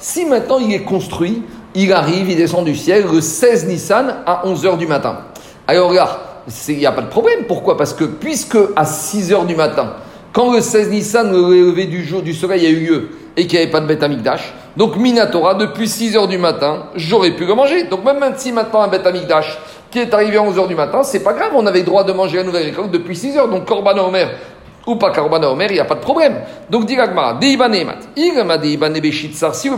Si maintenant il est construit il arrive, il descend du ciel le 16 Nissan à 11h du matin. Alors regarde, il n'y a pas de problème. Pourquoi? Parce que puisque à 6h du matin, quand le 16 Nissan, le lever du jour du soleil a eu lieu et qu'il n'y avait pas de bête amigdash, donc Minatora, depuis 6h du matin, j'aurais pu le manger. Donc même si maintenant un bête amigdash qui est arrivé à 11h du matin, c'est pas grave, on avait le droit de manger la nouvelle récolte depuis 6h. Donc Korban Omer ou pas Korban Omer, il n'y a pas de problème. Donc dit Gagmara, Deibane Emat, Igama Deibane Beshitsar, si le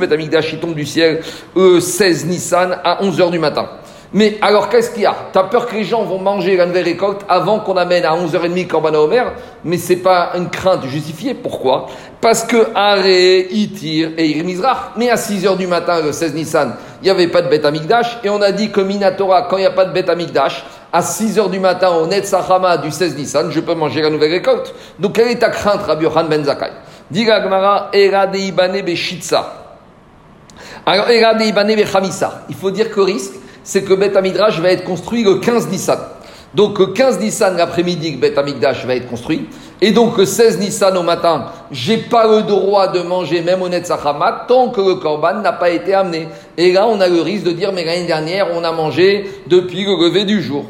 il tombe du ciel euh, 16 Nissan à 11h du matin. Mais alors, qu'est-ce qu'il y a? Tu as peur que les gens vont manger la nouvelle récolte avant qu'on amène à 11h30 Korban Omer, mais c'est pas une crainte justifiée. Pourquoi? Parce que Aré, Itir et Irmizrach, mais à 6h du matin, le 16 Nissan, il n'y avait pas de bête amigdash, et on a dit que Minatora, quand il n'y a pas de bête amigdash, à 6h du matin, au Netzachama du 16 Nissan, je peux manger la nouvelle récolte. Donc, quelle est ta crainte, Rabbi Yohan Ben Zakai Diga Gmara, Erade Ibane Beshitsa. Alors, Erade Ibane Bechamissa. Il faut dire que risque, c'est que Beth Amidrash va être construit le 15 Nissan. Donc le 15 Nissan l'après-midi, Beth Amigdash va être construit. Et donc le 16 Nissan au matin, j'ai pas le droit de manger même au Netzachamat tant que le Korban n'a pas été amené. Et là, on a le risque de dire, mais l'année dernière, on a mangé depuis le lever du jour.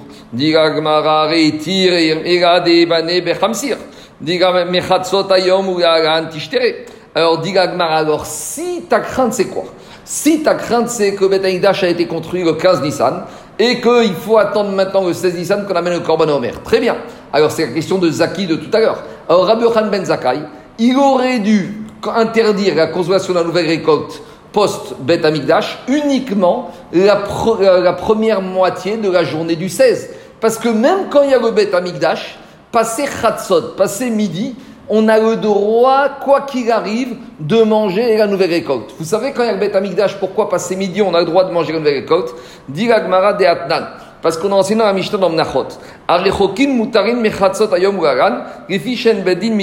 Alors, alors si ta crainte c'est quoi? Si ta crainte c'est que Beth a été construit le 15 Nissan et qu'il faut attendre maintenant le 16 Nissan qu'on amène le Korban Omer. Très bien. Alors c'est la question de Zaki de tout à l'heure. Alors Rabbi Khan Ben Zakai, il aurait dû interdire la consommation de la nouvelle récolte post Bet Amigdash uniquement la, première moitié de la journée du 16. Parce que même quand il y a le Bet Amigdash, passé Khatsot, passé midi, on a le droit, quoi qu'il arrive, de manger la nouvelle récolte. Vous savez, quand il y a le Beth Amigdash, pourquoi passer midi, on a le droit de manger la nouvelle récolte? Dit de Atnan. Parce qu'on a enseigné la Mishnah dans Mnachot. mutarin mechatzot ayom bedin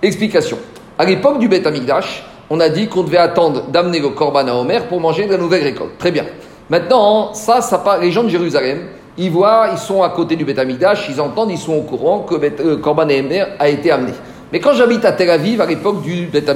Explication. À l'époque du Beth Amigdash, on a dit qu'on devait attendre d'amener le Korban à Omer pour manger la nouvelle récolte. Très bien. Maintenant, ça, ça pas, les gens de Jérusalem, ils voient, ils sont à côté du Beth ils entendent, ils sont au courant que le Korban a été amené. Mais quand j'habite à Tel Aviv, à l'époque du Beth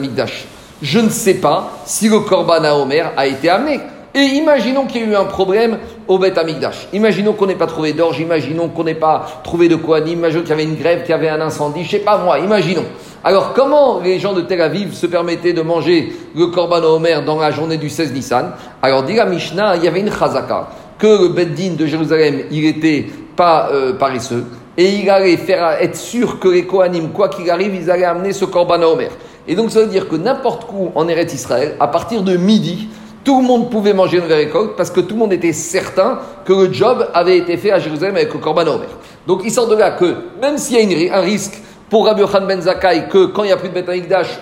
je ne sais pas si le Korban à Omer a été amené. Et imaginons qu'il y ait eu un problème au Beth Amikdash. Imaginons qu'on n'ait pas trouvé d'orge, imaginons qu'on n'ait pas trouvé de quoi, imaginons qu'il y avait une grève, qu'il y avait un incendie, je sais pas moi, imaginons. Alors comment les gens de Tel Aviv se permettaient de manger le Korban Omer dans la journée du 16 Nissan? Alors dit la Mishnah, il y avait une chazaka, que le Beddin de Jérusalem, il n'était pas euh, paresseux, et il allait faire être sûr que les Kohanim, quoi qu'il arrive, ils allaient amener ce Korban Omer. Et donc ça veut dire que n'importe où en Eretz Israël, à partir de midi, tout le monde pouvait manger une récolte parce que tout le monde était certain que le job avait été fait à Jérusalem avec le Korban Omer. Donc il sort de là que même s'il y a un risque pour Rabbi Khan Ben Zakai que quand il n'y a plus de Beth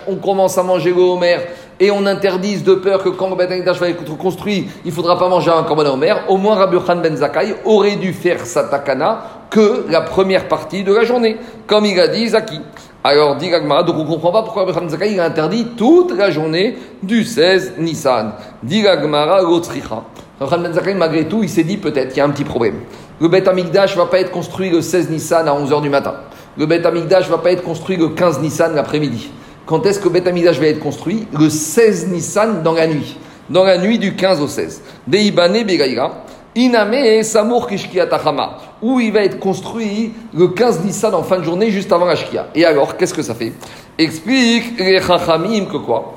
on commence à manger le Omer et on interdise de peur que quand le Beth va être construit, il ne faudra pas manger un Korban Omer, au moins Rabbi Khan Ben Zakai aurait dû faire sa takana que la première partie de la journée, comme il a dit Zaki. Alors, dit Gagmara, donc on ne comprend pas pourquoi Rabbi Zakai il a interdit toute la journée du 16 Nissan. Dit Gagmara, l'autricha. Rabbi Ben Zakai, malgré tout, il s'est dit peut-être qu'il y a un petit problème. Le Beth Amikdash ne va pas être construit le 16 Nissan à 11h du matin. Le Beth Amikdash ne va pas être construit le 15 Nissan l'après-midi. Quand est-ce que Beth Amikdash va être construit Le 16 Nissan dans la nuit. Dans la nuit du 15 au 16. Deibane Begaïra. Iname Samour Kishkiatachama, où il va être construit le 15 Nissan en fin de journée, juste avant la Shkia. Et alors, qu'est-ce que ça fait Explique les Chachamim que quoi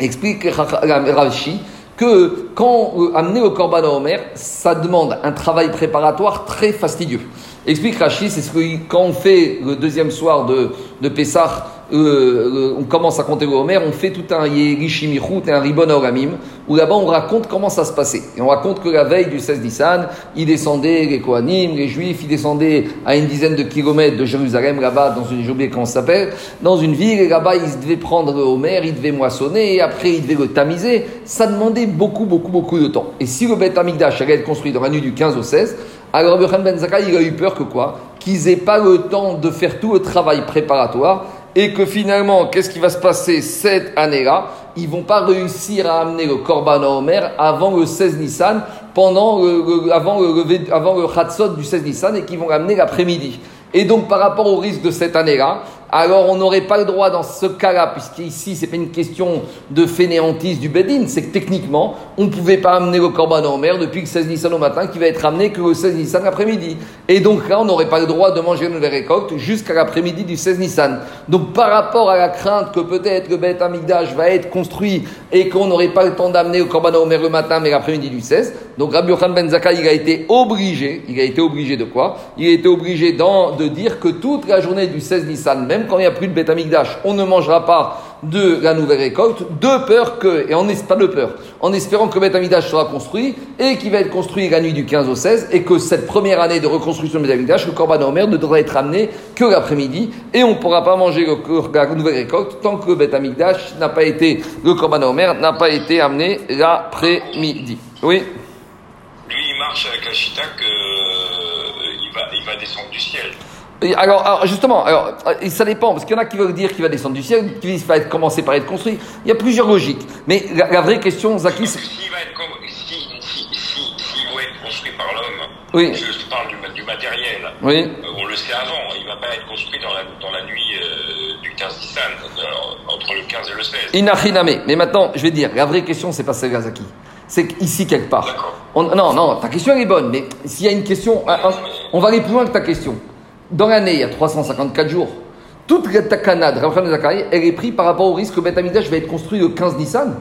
Explique Rashi que quand euh, amener au Korban Omer, ça demande un travail préparatoire très fastidieux. Explique Rashi, c'est ce que quand on fait le deuxième soir de, de Pessah, euh, on commence à compter le Homer, on fait tout un Yerishimichut et un Ribon Oramim, où là-bas on raconte comment ça se passait. Et on raconte que la veille du 16 Nissan, il descendait, les Kohanim, les Juifs, ils descendaient à une dizaine de kilomètres de Jérusalem, là-bas, dans une, j'ai oublié comment ça s'appelle, dans une ville, et là-bas ils devaient prendre le Homer, ils devaient moissonner, et après ils devaient le tamiser. Ça demandait beaucoup, beaucoup, beaucoup de temps. Et si le Beth Amikdash allait être construit dans la nuit du 15 au 16, alors Rabbi Ben Zakai, il a eu peur que quoi? Qu'ils n'aient pas le temps de faire tout le travail préparatoire et que finalement, qu'est-ce qui va se passer cette année-là? Ils vont pas réussir à amener le Korban Omer avant le 16 Nissan, pendant avant le, avant le Chatzot du 16 Nissan, et qu'ils vont l'amener l'après-midi. Et donc, par rapport au risque de cette année-là, alors on n'aurait pas le droit dans ce cas-là, puisqu'ici, c'est pas une question de fainéantise du Bedin, c'est que techniquement, on ne pouvait pas amener le Corban en mer depuis le 16 Nissan au matin, qui va être amené que le 16 Nissan l'après-midi. Et donc là, on n'aurait pas le droit de manger une nouvelle récolte jusqu'à l'après-midi du 16 Nissan. Donc par rapport à la crainte que peut-être le Beth Amigdash va être construit et qu'on n'aurait pas le temps d'amener le Corban en mer le matin, mais l'après-midi du 16, donc Rabbi Yochanan Ben Zakkai, il a été obligé, il a été obligé de quoi? Il a été obligé de dire que toute la journée du 16 Nissan, même quand il n'y a plus de Beth Amigdash, on ne mangera pas de la nouvelle récolte, de peur que, et n'est pas de peur, en espérant que le Beth Amigdash sera construit et qu'il va être construit la nuit du 15 au 16 et que cette première année de reconstruction du Beth Amigdash, le Corban Omer ne devra être amené que l'après-midi et on ne pourra pas manger le, la nouvelle récolte tant que le Beth Amigdash n'a pas été, le Corban Omer n'a pas été amené l'après-midi. Oui? Lui, il marche avec la qu'il va, il va descendre du ciel. Alors, justement, alors, ça dépend, parce qu'il y en a qui veulent dire qu'il va descendre du ciel, qu'il va être, commencer par être construit. Il y a plusieurs logiques. Mais la, vraie question, Zaki, c'est. S'il va, être, si, si, si, si va être construit par l'homme, oui. je parle du, du matériel, oui. Euh, on le sait avant, il ne va pas être construit dans la, dans la nuit euh, du 15 Nissan, entre le 15 et le 16. Inachiname. Mais maintenant, je vais dire, la vraie question, c'est pas celle Zaki. C'est ici quelque part. On, non, non, ta question elle est bonne, mais s'il y a une question, on va aller plus loin que ta question. Dans l'année, il y a 354 jours. Toute la takana de Zakai, elle est prise par rapport au risque que Beth Amidash va être construit le 15 Nissan.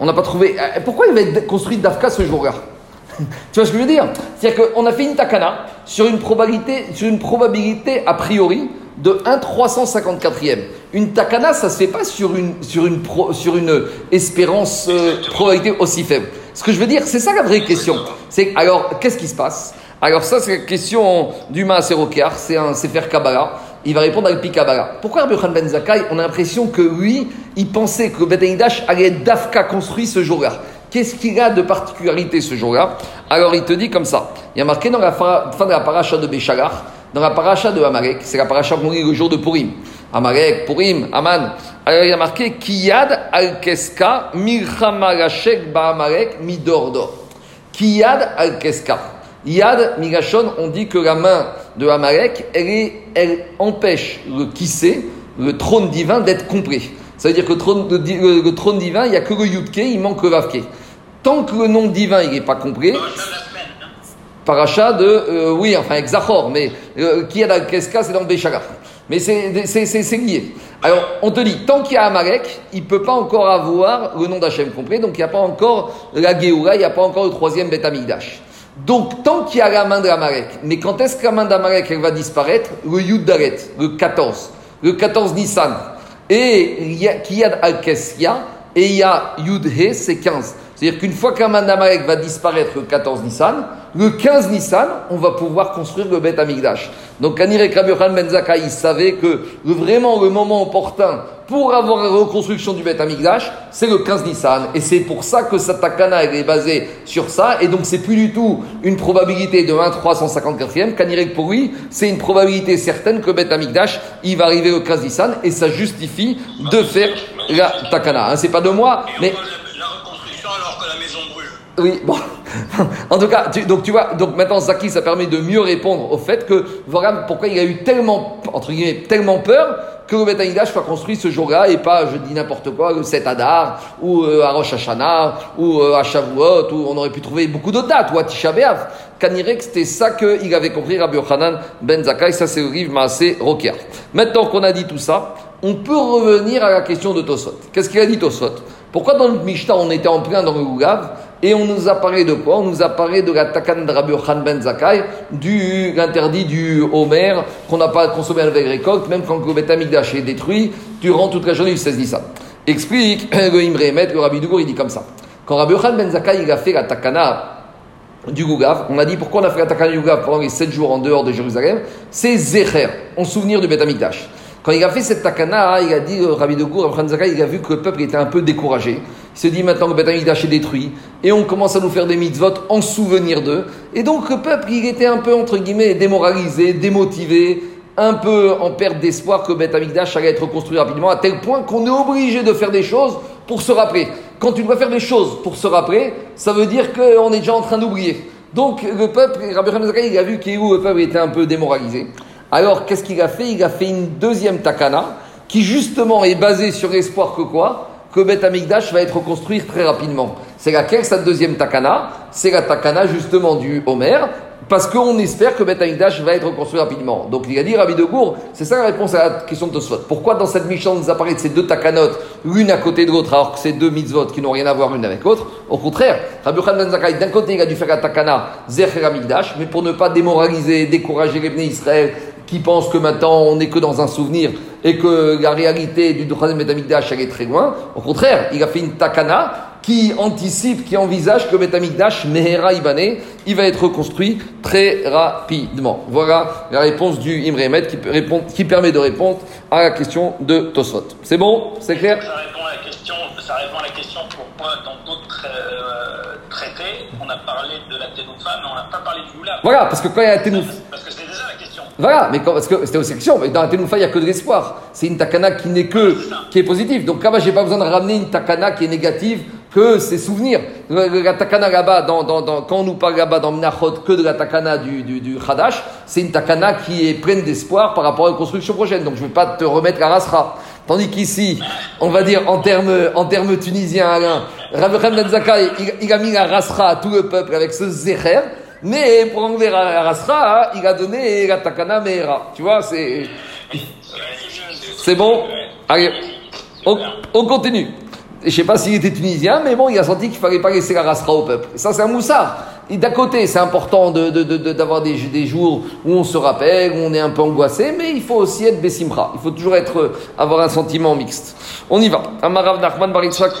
On n'a pas trouvé. Euh, pourquoi il va être construit d'Afka ce jour-là? Tu vois ce que je veux dire? C'est-à-dire qu'on a fait une takana sur une probabilité, sur une probabilité a priori de 1 354e. Une takana, ça se fait pas sur une, sur une, sur une espérance euh, probabilité aussi faible. Ce que je veux dire, c'est ça la vraie question. C'est alors, qu'est-ce qui se passe? Alors ça, c'est la question du Maaserokar, c'est un Sefer Kabbalah. Il va répondre avec Kabbalah. Pourquoi Rabbi Ben Zakai, on a l'impression que lui, il pensait que Bet allait être d'Afka construit ce jour-là. Qu'est-ce qu'il a de particularité ce jour-là? Alors il te dit comme ça. Il y a marqué dans la fin de la paracha de Béchalar, dans la paracha de Amalek, c'est la paracha qu'on lit le jour de Purim. Amalek, Purim, Aman. Alors il y a marqué Kiyad al-Keska, Milchama ba Amalek, Midordor. Kiyad al-Keska. Yad Migashon, on dit que la main de Amalek, elle, elle empêche le kissé, le trône divin, d'être complet. Ça veut dire que le trône, le, trône divin, il n'y a que le Yudke, il manque le Vavke. Tant que le nom divin n'est pas complet. Paracha de. Euh, oui, enfin, avec Zachor, mais euh, qui a Keska, c'est dans Béchagar. Mais c'est lié. Alors, on te dit, tant qu'il y a Amalek, il ne peut pas encore avoir le nom d'Hachem complet, donc il n'y a pas encore la Géoura, il n'y a pas encore le troisième Beth donc, tant qu'il y a la main d'Amalek, mais quand est-ce que la main va disparaître? Le Yud Daret, le 14, le 14 Nissan. Et Kiyad Al-Kessia, et il y a Yud c'est 15. C'est-à-dire qu'une fois main d'Amalek va disparaître le 14 Nissan, le 15 Nissan, on va pouvoir construire le Beth Amigdash. Donc, Anirek Rabbi Benzaka, il savait que vraiment le moment opportun pour avoir la reconstruction du Beth Amigdash, c'est le 15 Nissan. Et c'est pour ça que sa takana est basée sur ça. Et donc, c'est plus du tout une probabilité de 1 354e. Kanirek pour lui, c'est une probabilité certaine que Beth Amigdash, il va arriver le 15 Nissan. Et ça justifie de faire la takana. Hein, c'est pas de moi, mais. La reconstruction alors que la maison brûle. Oui, bon. en tout cas, donc tu vois, donc maintenant Zaki, ça permet de mieux répondre au fait que voilà pourquoi il a eu tellement, entre guillemets, tellement peur que le Beth soit construit ce jour-là et pas, je dis n'importe quoi, le 7 Adar, ou euh, à Rosh Hashanah, ou euh, à Shavuot, où on aurait pu trouver beaucoup d'autres dates, ou à Tisha B'Av. Kanirek, c'était ça qu'il avait compris Rabbi Yochanan Ben Zakai, ça c'est le livre Maasé Roker. Maintenant qu'on a dit tout ça, on peut revenir à la question de Tosot. Qu'est-ce qu'il a dit Tosot? Pourquoi dans le Mishnah on était en plein dans le Ougav et on nous a parlé de quoi? On nous a parlé de la takan de Rabbi Khan ben Zakai, du l'interdit du Homer, qu'on n'a pas consommé avec récolte, même quand le Beth est détruit, durant toute la journée du 16 Nissan. Explique le Imre le Rabbi Dougour, il dit comme ça. Quand Rabbi Khan ben Zakai a fait la takana du Gougav, on a dit pourquoi on a fait la takana du Gougav pendant les 7 jours en dehors de Jérusalem, c'est Zecher, en souvenir du Beth quand il a fait cette takana, il a dit, euh, Rabbi de Gour, il a vu que le peuple était un peu découragé. Il se dit maintenant que Beth est détruit, et on commence à nous faire des mitzvot en souvenir d'eux. Et donc le peuple, il était un peu, entre guillemets, démoralisé, démotivé, un peu en perte d'espoir que Beth Amikdash allait être reconstruit rapidement, à tel point qu'on est obligé de faire des choses pour se rappeler. Quand tu dois faire des choses pour se rappeler, ça veut dire qu'on est déjà en train d'oublier. Donc le peuple, Rabbi il a vu que le peuple était un peu démoralisé. Alors, qu'est-ce qu'il a fait? Il a fait une deuxième takana qui justement est basée sur l'espoir que quoi? Que Beth Amikdash va être reconstruit très rapidement. C'est laquelle cette deuxième takana? C'est la takana justement du Homer, parce qu'on espère que Beth Amikdash va être reconstruit rapidement. Donc il a dit Rabbi de Gour, c'est ça la réponse à la question de Tosfot. Pourquoi dans cette Mishnah nous apparaît ces deux takanot, l'une à côté de l'autre, alors que c'est deux mitzvot qui n'ont rien à voir l'une avec l'autre? Au contraire, Rabbi Khan Ben Zakai, d'un côté il a dû faire la takana Zecher Amikdash, mais pour ne pas démoraliser, décourager les Israël qui pensent que maintenant on n'est que dans un souvenir et que la réalité du troisième Betamikdash elle est très loin. Au contraire, il a fait une takana qui anticipe, qui envisage que Betamikdash, Mehera Ibane, il va être reconstruit très rapidement. Voilà la réponse du Imremet qui, répond, qui permet de répondre à la question de Tosfot. C'est bon? C'est clair? Ça répond, à la question, ça répond à la question pourquoi dans d'autres euh, traités, on a parlé de la Ténoufa, mais on n'a pas parlé du Moulab. Voilà, parce que quand il y a la Ténoufa... Parce que c'est déjà la question. Voilà, mais quand, parce que c'était aussi question, mais dans la Ténoufa, il n'y a que de l'espoir. C'est une takana qui n'est que, qui est positive. Donc là-bas, j'ai pas besoin de ramener une takana qui est négative, que c'est souvenir. La takana là-bas, dans, dans, dans, quand on nous parle là-bas dans Menachot, que de la takana du, du, du Hadash, c'est une takana qui est pleine d'espoir par rapport à la construction prochaine. Donc je ne vais pas te remettre la rasra. Tandis qu'ici, on va dire en termes, en termes tunisiens, Alain, Rabbi Khan Zakai, il, il, a mis la rasra à tout le peuple avec ce zéher. Mais pour enlever rasra, il a donné la takana. Tu vois, c'est. C'est bon? Allez, on, on continue. Je sais pas s'il était tunisien, mais bon, il a senti qu'il fallait pas laisser la au peuple. Ça, c'est un moussard. D'un côté, c'est important d'avoir de, de, de, des, des, jours où on se rappelle, où on est un peu angoissé, mais il faut aussi être bessimra. Il faut toujours être, avoir un sentiment mixte. On y va. Amarav Nachman Baritzak.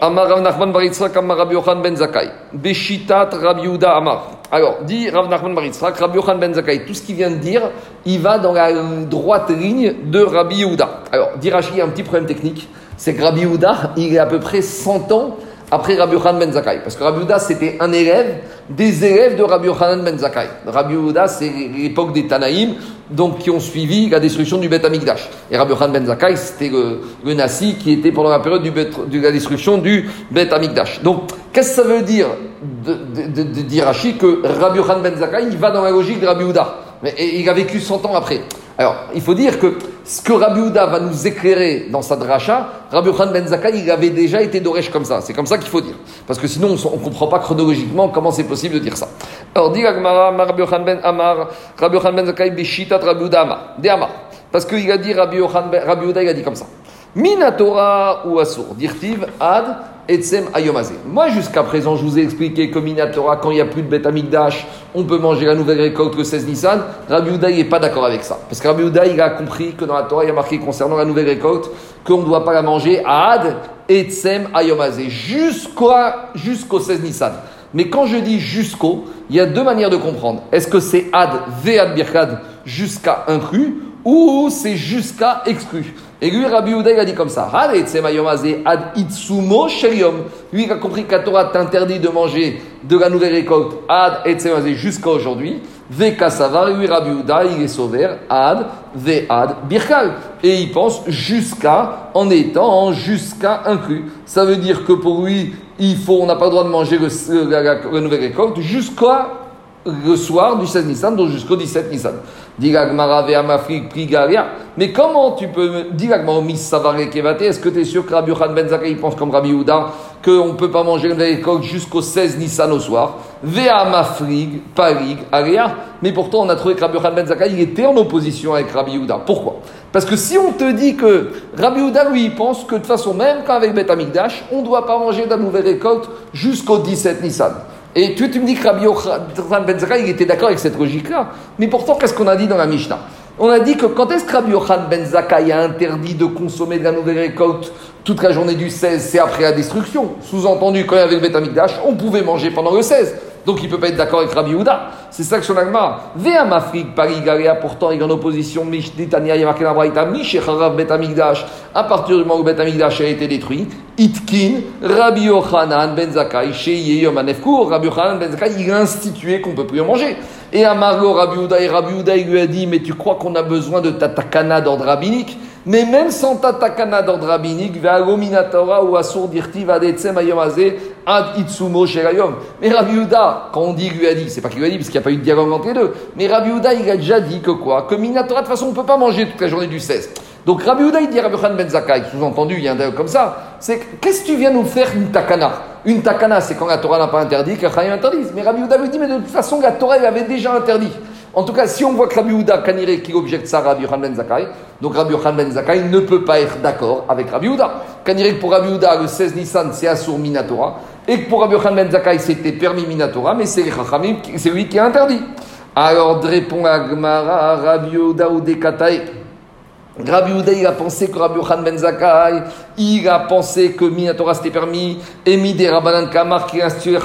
Amar Rav Nachman Baritzak, Amar Rabbi Yochan Ben Zakai. Beshitat Rabbi Yehuda Amar. Alors, dit Rav Nachman Baritzak, Rabbi Yochan Ben Zakai, tout ce qu'il vient de dire, il va dans la droite ligne de Rabbi Yehuda. Alors, dit Rashi, il y a un petit problème technique, c'est que Rabbi Yehuda, il est à peu près 100 ans après Rabbi Yochanan ben Zakkai. Parce que Rabbi Yehuda, c'était un élève des élèves de Rabbi Yochanan ben Zakkai. Rabbi Yehuda, c'est l'époque des Tanaïm, donc qui ont suivi la destruction du Beth Amikdash. Et Rabbi Yochanan ben Zakkai, c'était le, le Nassi qui était pendant la période de la destruction du Beth Amikdash. Donc, qu'est-ce que ça veut dire de, dire que Rabbi Yochanan ben Zakkai, il va dans la logique de Rabbi Yehuda? Et, il a vécu 100 ans après. Alors, il faut dire que ce que Rabbi Houda va nous éclairer dans sa dracha, Rabbi Khan Ben Zakai, il avait déjà été d'Oresh comme ça. C'est comme ça qu'il faut dire. Parce que sinon, on ne comprend pas chronologiquement comment c'est possible de dire ça. Alors, dit Rabbi Khan Ben Amar, Rabbi Khan Ben Zakai, Beshitat Rabbi Houda Amar. Parce qu'il a dit, Rabbi Houda, il a dit comme ça. Minatora ou Asur, dirtiv ad etsem ayomazé. Moi, jusqu'à présent, je vous ai expliqué que Minatora, quand il n'y a plus de bête on peut manger la nouvelle récolte le 16 Nissan. Rabbi Houda, il n'est pas d'accord avec ça. Parce que Rabbi Houda, il a compris que dans la Torah, il y a marqué concernant la nouvelle récolte qu'on ne doit pas la manger ad etsem ayomazé, jusqu'au jusqu'au 16 Nissan. Mais quand je dis jusqu'au, il y a deux manières de comprendre. Est-ce que c'est ad, ve'ad birkad, jusqu'à inclus, ou c'est jusqu'à exclu? Et lui, Rabbi Houda, il a dit comme ça. ad itsumo. Lui, il a compris que la Torah t'interdit de manger de la nouvelle récolte ad etzemazé jusqu'à aujourd'hui. Veka savar, lui, Rabbi Houda, il est sauvé ad ve ad birkal. Et il pense jusqu'à, en étant jusqu'à inclus. Ça veut dire que pour lui, il faut, on n'a pas le droit de manger le, la, la, la nouvelle récolte jusqu'à le soir du 16 Nissan, donc jusqu'au 17 Nissan. Mais comment tu peux me Est-ce que tu es sûr que Rabbi Yohan Ben Zakai pense comme Rabbi Houda qu'on ne peut pas manger le récolte jusqu'au 16 Nissan au soir? Parig, Aria. Mais pourtant, on a trouvé que Rabbi Yohan Ben Zakai il était en opposition avec Rabbi Houda. Pourquoi? Parce que si on te dit que Rabbi Houda, lui, il pense que de toute façon, même qu'avec Bet Amigdash, on ne doit pas manger de la nouvelle récolte jusqu'au 17 Nissan. Et tu, tu me dis que Rabbi Yochanan Ben Zakkai, il était d'accord avec cette logique-là. Mais pourtant, qu'est-ce qu'on a dit dans la Mishnah? On a dit que quand est-ce que Rabbi Yochanan Ben Zakkai a interdit de consommer de la nouvelle récolte toute la journée du 16, c'est après la destruction. Sous-entendu, quand il y avait le Beth Amikdash, on pouvait manger pendant le 16. Donc il ne peut pas être d'accord avec Rabbi Houda. C'est ça que son agma. Vea Mafrik, Parigaria, pourtant il est en opposition. Y a marqué dans la Braïta, Mishecharav Bet Amigdash. À partir du moment où Bet Amigdash a été détruit, Itkin, Rabbi Yochanan Ben Zakai, Anefkour, Rabbi Yochanan Ben Zakai, il a institué qu'on ne peut plus en manger. Et à Margot, Rabbi Houda, et Rabbi Houda, il lui a dit, mais tu crois qu'on a besoin de ta takana d'ordre rabbinique? Mais même sans ta takana d'ordre rabbinique, Torah ou Asur Dirti Vadetsem Ayomazé ad itsumo sherayom. Mais Rabbi Yehuda, quand on dit lui a dit, c'est pas qu'il lui a dit parce qu'il n'y a pas eu de dialogue entre les deux, mais Rabbi Yehuda, il a déjà dit que quoi? Que Minatora, de toute façon, on ne peut pas manger toute la journée du 16. Donc Rabbi Yehuda, il dit Rabbi Khan Ben Zakkai, sous-entendu, il y a un dialogue comme ça, c'est que, qu'est-ce que tu viens nous faire une takana? Une takana, c'est quand la Torah n'a pas interdit, que la Chaim interdise. Mais Rabbi Yehuda lui dit, mais de toute façon, la Torah, elle avait déjà interdit. En tout cas, si on voit que Rabbi Yehuda, Kanire, qui objecte ça Rabbi Yochanan Ben Zakkai, donc Rabbi Yochanan Ben Zakkai ne peut pas être d'accord avec Rabbi Yehuda. Kanire, pour Rabbi Yehuda, le 16 Nissan, c'est Assur Minatora, et que pour Rabbi Yochanan Ben Zakkai, c'était permis Minatora, mais c'est c'est lui qui a interdit. Alors, répond Agmara, Rabbi Yehuda ou Dekatae. Rabbi Yehuda, il a pensé que Rabbi Yochanan Ben Zakkai, il a pensé que Minatora c'était permis, et Midé Rabbanan Kamar qui a institué.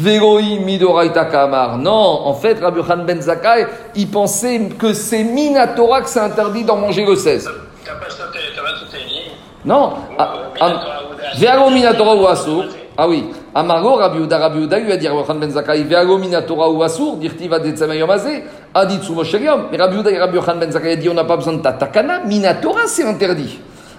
Veroi Midoraita Kamar. Non, en fait, Rabbi Yochanan Ben Zakkai, il pensait que c'est Minatora que c'est interdit d'en manger le 16. T'as pas sauté, t'as pas sauté une ligne. Non. Ah, ah, Veago Minatora ou Assour. Ah oui. Amargo, Rabbi Yehuda, Rabbi Yehuda lui a dit Rabbi Yochanan Ben Zakkai, Veago Minatora ou Assour, dirtiva de Tsamayomazé, Aditsu Moshelium. Mais Rabbi Yehuda et Rabbi Yochanan Ben Zakkai a dit, on n'a pas besoin de ta takana, Minatora c'est interdit.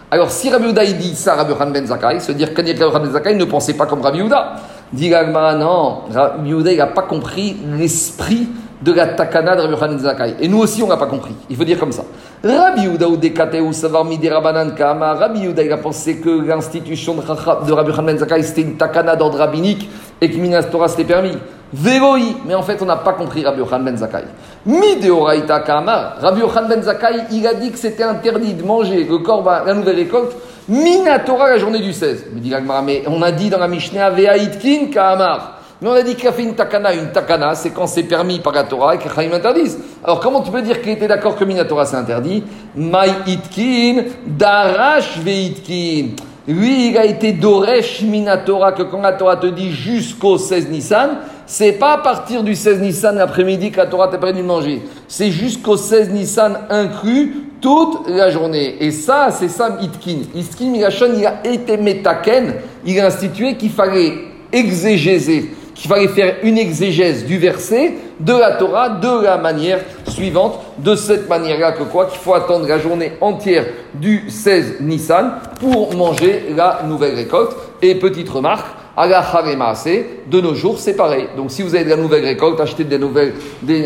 Alors si Rabbi il dit ça Rabbi Yochanan Ben Zakkai, se dire que Rabbi Yochanan Ben Zakkai ne pensait pas comme Rabbi Yehuda. Dit l'Agmara, non, Yehuda il n'a pas compris l'esprit de la takana de Rabbi Yochanan Ben Zakkai. Et nous aussi on n'a pas compris. Il faut dire comme ça. Rabbi Yehuda ou Dekateu savar midi Rabbanan Kama. Rabbi Yehuda il a pensé que l'institution de, Rabbi Yochanan Ben Zakkai c'était une takana d'ordre rabbinique et que Minas Torah c'était permis. Veroi, mais en fait on n'a pas compris Rabbi Yochanan Ben Zakkai. Mideoraita Kama. Rabbi Yochanan Ben Zakkai il a dit que c'était interdit de manger le corban, la nouvelle récolte, Minatora la journée du 16. Mais dit l'Agmara, mais on a dit dans la Mishnah Ve'aitkin Kamar. Mais on a dit qu'il a fait une takana. Une takana, c'est quand c'est permis par la Torah et que Chaim interdisent. Alors comment tu peux dire qu'il était d'accord que Minatora c'est interdit? Mai itkin, darash veitkin. Lui, il a été doresh minatora que quand la Torah te dit jusqu'au 16 Nissan, c'est pas à partir du 16 Nissan l'après-midi que la Torah t'a permis de manger. C'est jusqu'au 16 Nissan inclus toute la journée. Et ça, c'est ça Itkin. Itkin Migashon, il a été métaken, il a institué qu'il fallait exégéser, qu'il fallait faire une exégèse du verset de la Torah de la manière suivante, de cette manière-là que quoi, qu'il faut attendre la journée entière du 16 Nissan pour manger la nouvelle récolte. Et petite remarque, Haremaase, de nos jours, c'est pareil. Donc, si vous avez de la nouvelle récolte, achetez des nouvelles,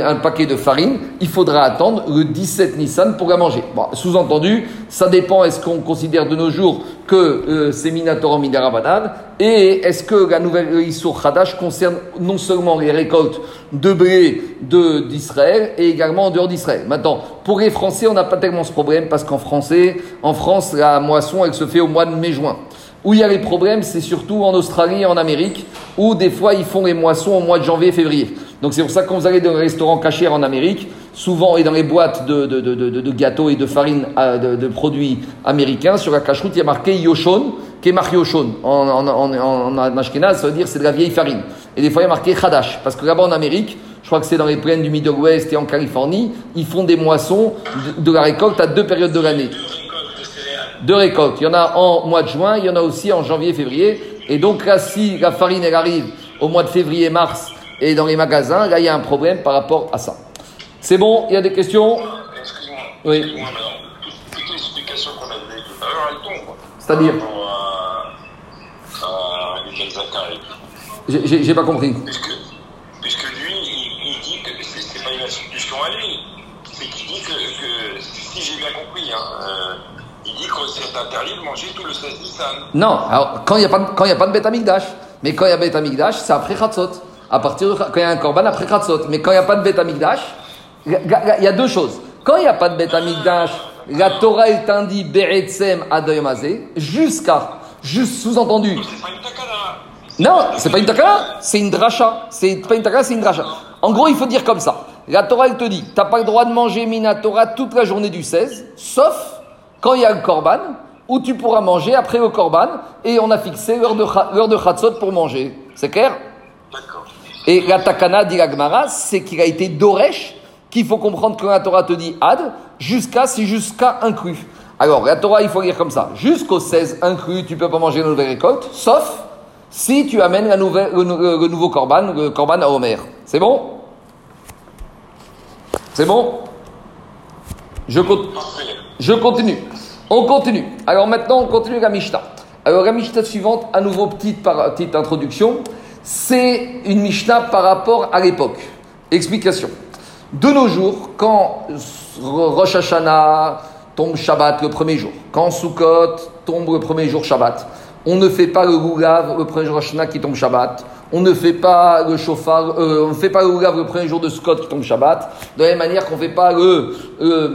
un paquet de farine, il faudra attendre le 17 Nissan pour la manger. Sous-entendu, ça dépend, est-ce qu'on considère de nos jours que euh, c'est Minator Midarabanan, et est-ce que la nouvelle Issour Hadash concerne non seulement les récoltes de blé de- d'Israël, et également en dehors d'Israël? Maintenant, pour les Français, on n'a pas tellement ce problème, parce qu'en français, en France, la moisson, elle se fait au mois de mai-juin. Où il y a les problèmes, c'est surtout en Australie et en Amérique, où des fois ils font les moissons au mois de janvier, février. Donc c'est pour ça que quand vous allez dans les restaurants cachers en Amérique, souvent et dans les boîtes de, gâteaux et de farine euh, de, produits américains, sur la cache-route, il y a marqué Yoshon, qui est marqué Yoshon. En, en, en, en, en Ashkenaz, ça veut dire c'est de la vieille farine. Et des fois il y a marqué Hadash, parce que là-bas en Amérique, je crois que c'est dans les plaines du Middle West et en Californie, ils font des moissons de, la récolte à deux périodes de l'année de récoltes. Il y en a en mois de juin, il y en a aussi en janvier, février. Et donc là, si la farine, elle arrive au mois de février, mars, et dans les magasins, là, il y a un problème par rapport à ça. C'est bon? Il y a des questions? Excuse-moi. Oui. Excuse-moi, madame. Toute, toute l'explication qu'on a donnée tout à l'heure, elle tombe. C'est-à-dire? J'ai- pas compris. Puisque, puisque lui, il, il dit que c'est c'est pas une institution à lui. C'est qu'il dit que, que si j'ai bien compris, hein, euh, dit que c'est interdit de manger tout le 16 Nissan. Non, alors quand il n'y a, pas de- quand il y a pas de bête amigdash. Mais quand il y a bête amigdash, c'est après Khatzot. À partir de, quand il y a un korban, après Khatzot. Mais quand il n'y a pas de bête amigdash, il y a- il y a deux choses. Quand il n'y a pas de bête amigdash, la Torah elle t'indique Beretzem Adoyamazé, jusqu'à, juste sous-entendu. Non, c'est pas une takana, c'est une dracha. C'est pas une takana, c'est une dracha. En gros, il faut dire comme ça. La Torah, elle te dit, t'as pas le droit de manger Minatora toute la journée du 16, sauf quand il y a le korban, où tu pourras manger après le korban, et on a fixé l'heure de, l'heure de Chatzot pour manger. C'est clair? D'accord. Et la takana, dit c'est qu'il a été doresh, qu'il faut comprendre que la Torah te dit ad, jusqu'à, c'est jusqu'à inclus. Alors, la Torah, il faut lire comme ça. Jusqu'au 16 inclus, tu peux pas manger la nouvelle récolte, sauf si tu amènes la nouvelle, le, nou- le nouveau korban, le korban à Homer. C'est bon? C'est bon? Je, Parfait. Je continue. On continue. Alors maintenant, on continue la Mishnah. Alors la Mishnah suivante, à nouveau petite, petite introduction, c'est une Mishnah par rapport à l'époque. Explication. De nos jours, quand Rosh Hashanah tombe Shabbat le premier jour, quand Sukkot tombe le premier jour Shabbat, on ne fait pas le Lulav le premier jour Hashanah qui tombe Shabbat, on ne fait pas le shofar, euh, on ne fait pas le le premier jour de Sukkot qui tombe Shabbat, de la même manière qu'on ne fait pas le, le,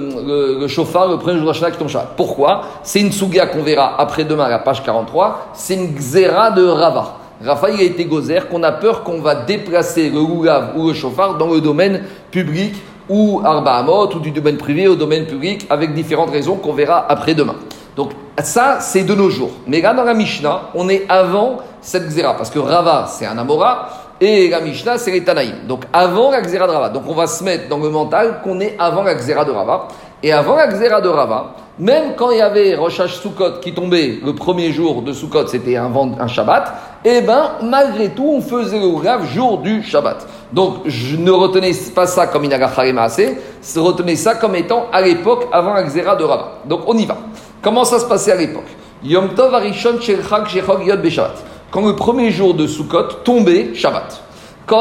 le- premier jour de Hashanah qui tombe Shabbat. Pourquoi? C'est une souga qu'on verra après-demain à la page 43, c'est une xéra de Rava. Raphaël a été gozer qu'on a peur qu'on va déplacer le Lulav ou le shofar dans le domaine public ou Arba Hamot ou du domaine privé au domaine public avec différentes raisons qu'on verra après-demain. Donc ça, c'est de nos jours. Mais là, dans la Mishnah, on est avant cette xéra parce que Rava, c'est un Amora et la Mishnah, c'est les Tanaïm. Donc avant la xéra de Rava. Donc on va se mettre dans le mental qu'on est avant la xéra de Rava. Et avant la xéra de Rava, même quand il y avait Rosh Sukkot qui tombait le premier jour de Sukkot, c'était un, un Shabbat, et ben malgré tout, on faisait le Oulav jour du Shabbat. Donc je ne retenais pas ça comme Inagachare Maaseh, retenez ça comme étant à l'époque avant la xéra de Rava. Donc on y va. Comment ça se passait à l'époque Yom Tov Arishon Shel Chag Shechog Yod Beshabbat. Quand le premier jour de Sukkot tombait Shabbat. Et.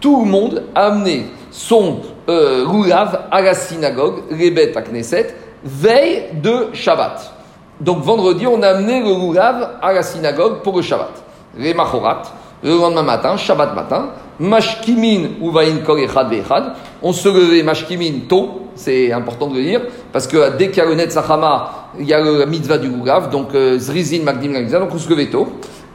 Tout le monde a amené son euh, lulav à la synagogue, rebet hakneset, veille de Shabbat. Donc vendredi, on a amené le lulav à la synagogue pour le Shabbat. Le lendemain matin, Shabbat matin, mashkimin uvain kol echad. On se levait mashkimin tôt, c'est important de le dire, parce que dès qu'il y a le il y a le mitzvah du lulav, donc zrizin magdim la donc on.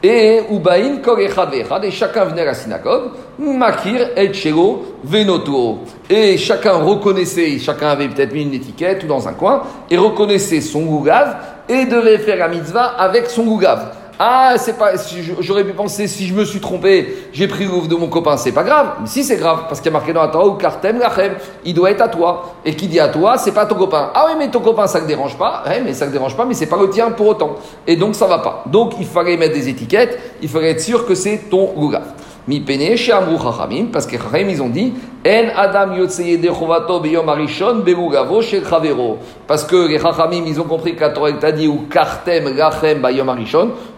Et Ubain kol echad ve'echad, et chacun venait à la synagogue, makir et chelo venoto. Et chacun reconnaissait, chacun avait peut-être mis une étiquette ou dans un coin, et reconnaissait son lulav, et devait faire la mitzvah avec son lulav. Ah, c'est pas. J'aurais pu penser si je me suis trompé, j'ai pris l'ouvre de mon copain, c'est pas grave. Si c'est grave, parce qu'il y a marqué dans la Torah ou kartem lachem, il doit être à toi. Et qui dit à toi, c'est pas ton copain. Ah oui, mais ton copain, ça ne dérange pas. Ouais, mais ça ne dérange pas, mais c'est pas le tien pour autant. Et donc ça va pas. Donc il fallait mettre des étiquettes, il fallait être sûr que c'est ton lulav. Mi pene chez Amrou Chachamim, parce que Chachamim, ils ont dit En Adam yotzeye de chovato beyom arishon belugavo chez Chavero. Parce que les Chachamim, ils ont compris que la Torah t'a dit ou kartem lachem bayom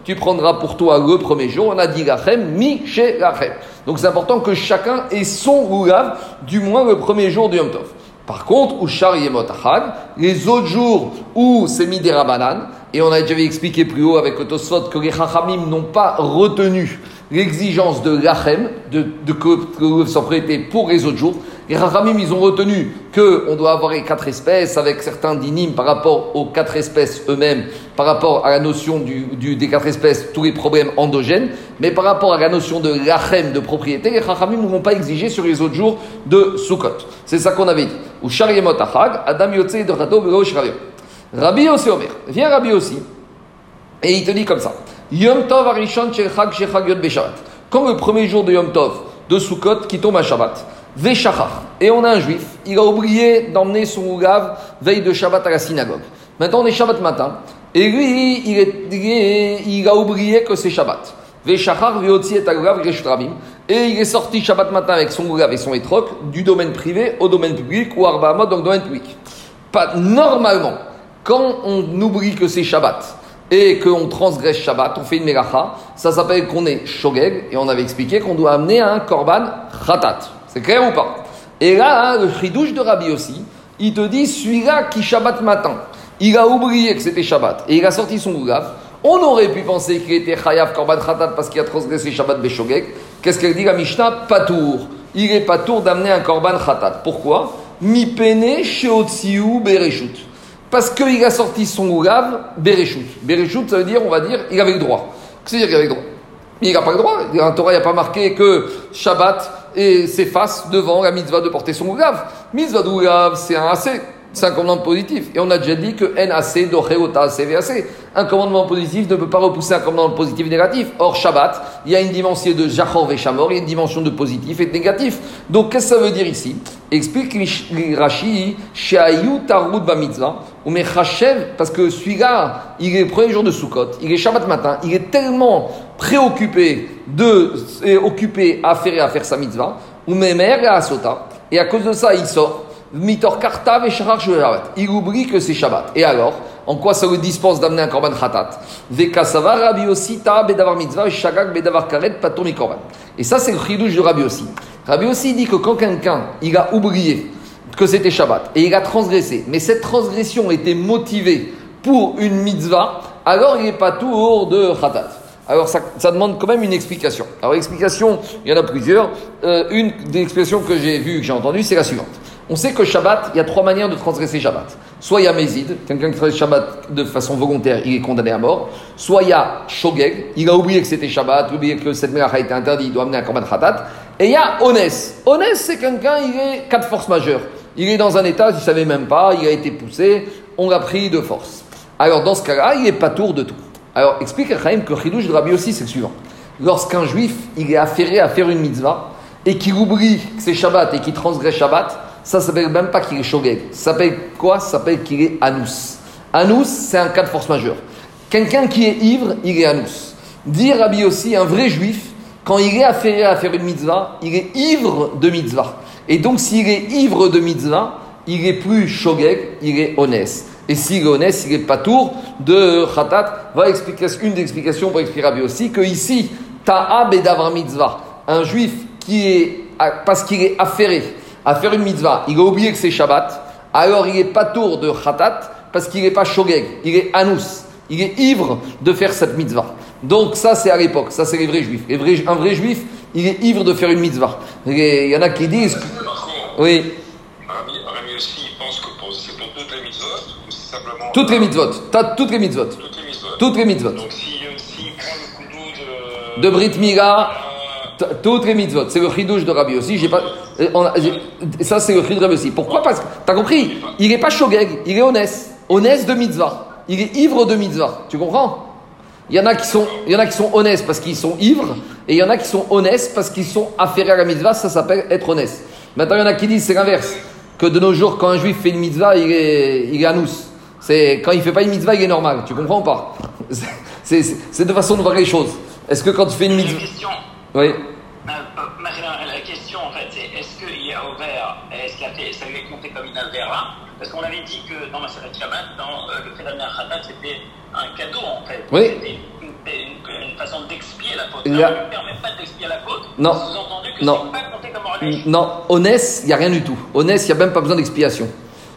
tu prendras pour toi le premier jour. On a dit lachem mi chez lachem. Donc c'est important que chacun ait son lulav, du moins le premier jour du Yom Tov. Par contre, où Shar Yemot les autres jours où c'est mis des rabanan, et on a déjà expliqué plus haut avec le que les Chachamim n'ont pas retenu l'exigence de lachem, de, de que, s'en prêter pour les autres jours. Les Chachamim, ils ont retenu qu'on doit avoir les quatre espèces avec certains dinim par rapport aux quatre espèces eux-mêmes, par rapport à la notion du, des quatre espèces, tous les problèmes endogènes, mais par rapport à la notion de lachem, de propriété, les Chachamim ne vont pas exiger sur les autres jours de Sukkot. C'est ça qu'on avait dit. Ou Shar Yemot Achag, Adam Yotze Ravio. Rabbi aussi Omer. Viens Rabbi aussi. Et il te dit comme ça. Yom Tov Arishon Shechag Yod Beshabbat. Quand le premier jour de Yom Tov de Sukkot qui tombe à Shabbat, Veshachar. Et on a un juif, il a oublié d'emmener son oulav veille de Shabbat à la synagogue. Maintenant on est Shabbat matin. Et lui, il, est- il a oublié que c'est Shabbat. Veshachar Veotzi et. Et il est sorti Shabbat matin avec son oulav et son étroc du domaine privé au domaine public ou Arba Hamot dans le domaine public. Pas, normalement, quand on oublie que c'est Shabbat et qu'on transgresse Shabbat, on fait une mélacha, ça s'appelle qu'on est shogeg, et on avait expliqué qu'on doit amener un korban khatat. C'est clair ou pas? Et là, hein, le chidouche de Rabbi aussi, il te dit, celui-là qui Shabbat matin, il a oublié que c'était Shabbat, et il a sorti son goulav, on aurait pu penser qu'il était chayav korban khatat parce qu'il a transgressé Shabbat beshogeg. Qu'est-ce qu'elle dit la Mishnah? Patour. Il est patour d'amener un korban khatat. Pourquoi? Mi pene sheotziu bereshut. Parce qu'il a sorti son oulav bereshut. Bereshut, ça veut dire, on va dire, il avait le droit. Qu'est-ce que ça veut dire qu'il avait le droit Mais il n'a pas le droit. La Torah, il n'y a pas marqué que Shabbat s'efface devant la mitzvah de porter son oulav. Mitzvah d'oulav, c'est un assez. C'est un commandement positif. Et on a déjà dit que NAC, Docheota, CVAC. Un commandement positif ne peut pas repousser un commandement positif et négatif. Or, Shabbat, il y a une dimension de Jachor et Shamor, il y a une dimension de positif et de négatif. Donc, qu'est-ce que ça veut dire ici? Explique Rashi, Sheayu Tarud Bamitzvah, ou Mechachev, parce que celui-là, il est le premier jour de Sukkot, il est Shabbat matin, il est tellement préoccupé de, et occupé à faire et à faire sa mitzvah, ou Memer et Asota, et à cause de ça, il sort. Mitor et Shabbat. Il oublie que c'est Shabbat. Et alors, En quoi ça le dispense d'amener un korban khatat? Rabbi bedavar mitzvah shagag bedavar karet korban. Et ça c'est le chidouche de Rabbi aussi. Rabbi aussi dit que quand quelqu'un il a oublié que c'était Shabbat et il a transgressé, mais cette transgression était motivée pour une mitzvah, alors il n'est pas tour de khatat. Alors ça, ça, demande quand même une explication. Alors l'explication, il y en a plusieurs. Euh, une des explications que j'ai vues, que j'ai entendues, c'est la suivante. On sait que Shabbat, il y a trois manières de transgresser Shabbat. Soit il y a Mézid, quelqu'un qui transgresse Shabbat de façon volontaire, il est condamné à mort. Soit il y a Shogeg, il a oublié que c'était Shabbat, oublié que cette a été interdite, il doit amener un korban khatat. Et il y a Ones. Ones, c'est quelqu'un, il est quatre forces majeures. Il est dans un état, il ne savait même pas, il a été poussé, on l'a pris de force. Alors dans ce cas-là, il n'est pas tour de tout. Alors, explique à Chaim que Chidouche de Rabbi aussi, c'est le suivant. Lorsqu'un juif, il est affairé à faire une mitzvah, et qu'il oublie que c'est Shabbat et qu'il transgresse Shabbat, ça s'appelle même pas qu'il est shogeg. Ça s'appelle quoi? Ça s'appelle qu'il est anus. Anus, c'est un cas de force majeure. Quelqu'un qui est ivre, il est anus. Dit Rabbi aussi, un vrai juif, quand il est affairé à faire une mitzvah, il est ivre de mitzvah. Et donc, s'il est ivre de mitzvah, il est plus shogeg, il est honnête. Et s'il est honnête, il est pas tour de khatat, va expliquer une des explications pour expliquer Rabbi aussi que ici, ta'a bedavar mitzvah, un juif qui est, parce qu'il est affairé à faire une mitzvah, il a oublié que c'est Shabbat, alors il est pas tour de khatat parce qu'il n'est pas shogeg, il est anus, il est ivre de faire cette mitzvah. Donc ça c'est à l'époque, ça c'est les vrais juifs. Les vrais, un vrai juif, il est ivre de faire une mitzvah. Il y en a qui disent... Oui. Toutes les mitzvot simplement... Toutes les mitzvot, t'as toutes les mitzvot. Donc si, si prend le de... De Brit Mila, toutes les mitzvot. C'est le chidouche de Rabbi aussi. J'ai pas, on a, ça, c'est le Rabbi aussi. Pourquoi? Parce que, t'as compris? Il n'est pas shogeg, il est honnête. Honnête de mitzvah. Il est ivre de mitzvah. Tu comprends? Il y, en a qui sont, il y en a qui sont honnêtes parce qu'ils sont ivres, et il y en a qui sont honnêtes parce qu'ils sont affairés à la mitzvah, ça s'appelle être honnête. Maintenant, il y en a qui disent c'est l'inverse, que de nos jours, quand un juif fait une mitzvah, il est, il est anous. C'est, quand il fait pas une mitzvah, il est normal. Tu comprends ou pas? C'est, c'est, de façon de voir les choses. Est-ce que quand tu fais une mitzvah. Oui. Avait dit que dans euh, le fait d'amener un khatat, c'était un cadeau, en fait. Oui. C'était une, une, une, façon d'expier la faute. Il. Ça ne permet pas d'expier la faute. Non. Sous-entendu que non. pas compté comme religieuse. Non, honnête, il n'y a rien du tout. Honnête, il n'y a même pas besoin d'expiation.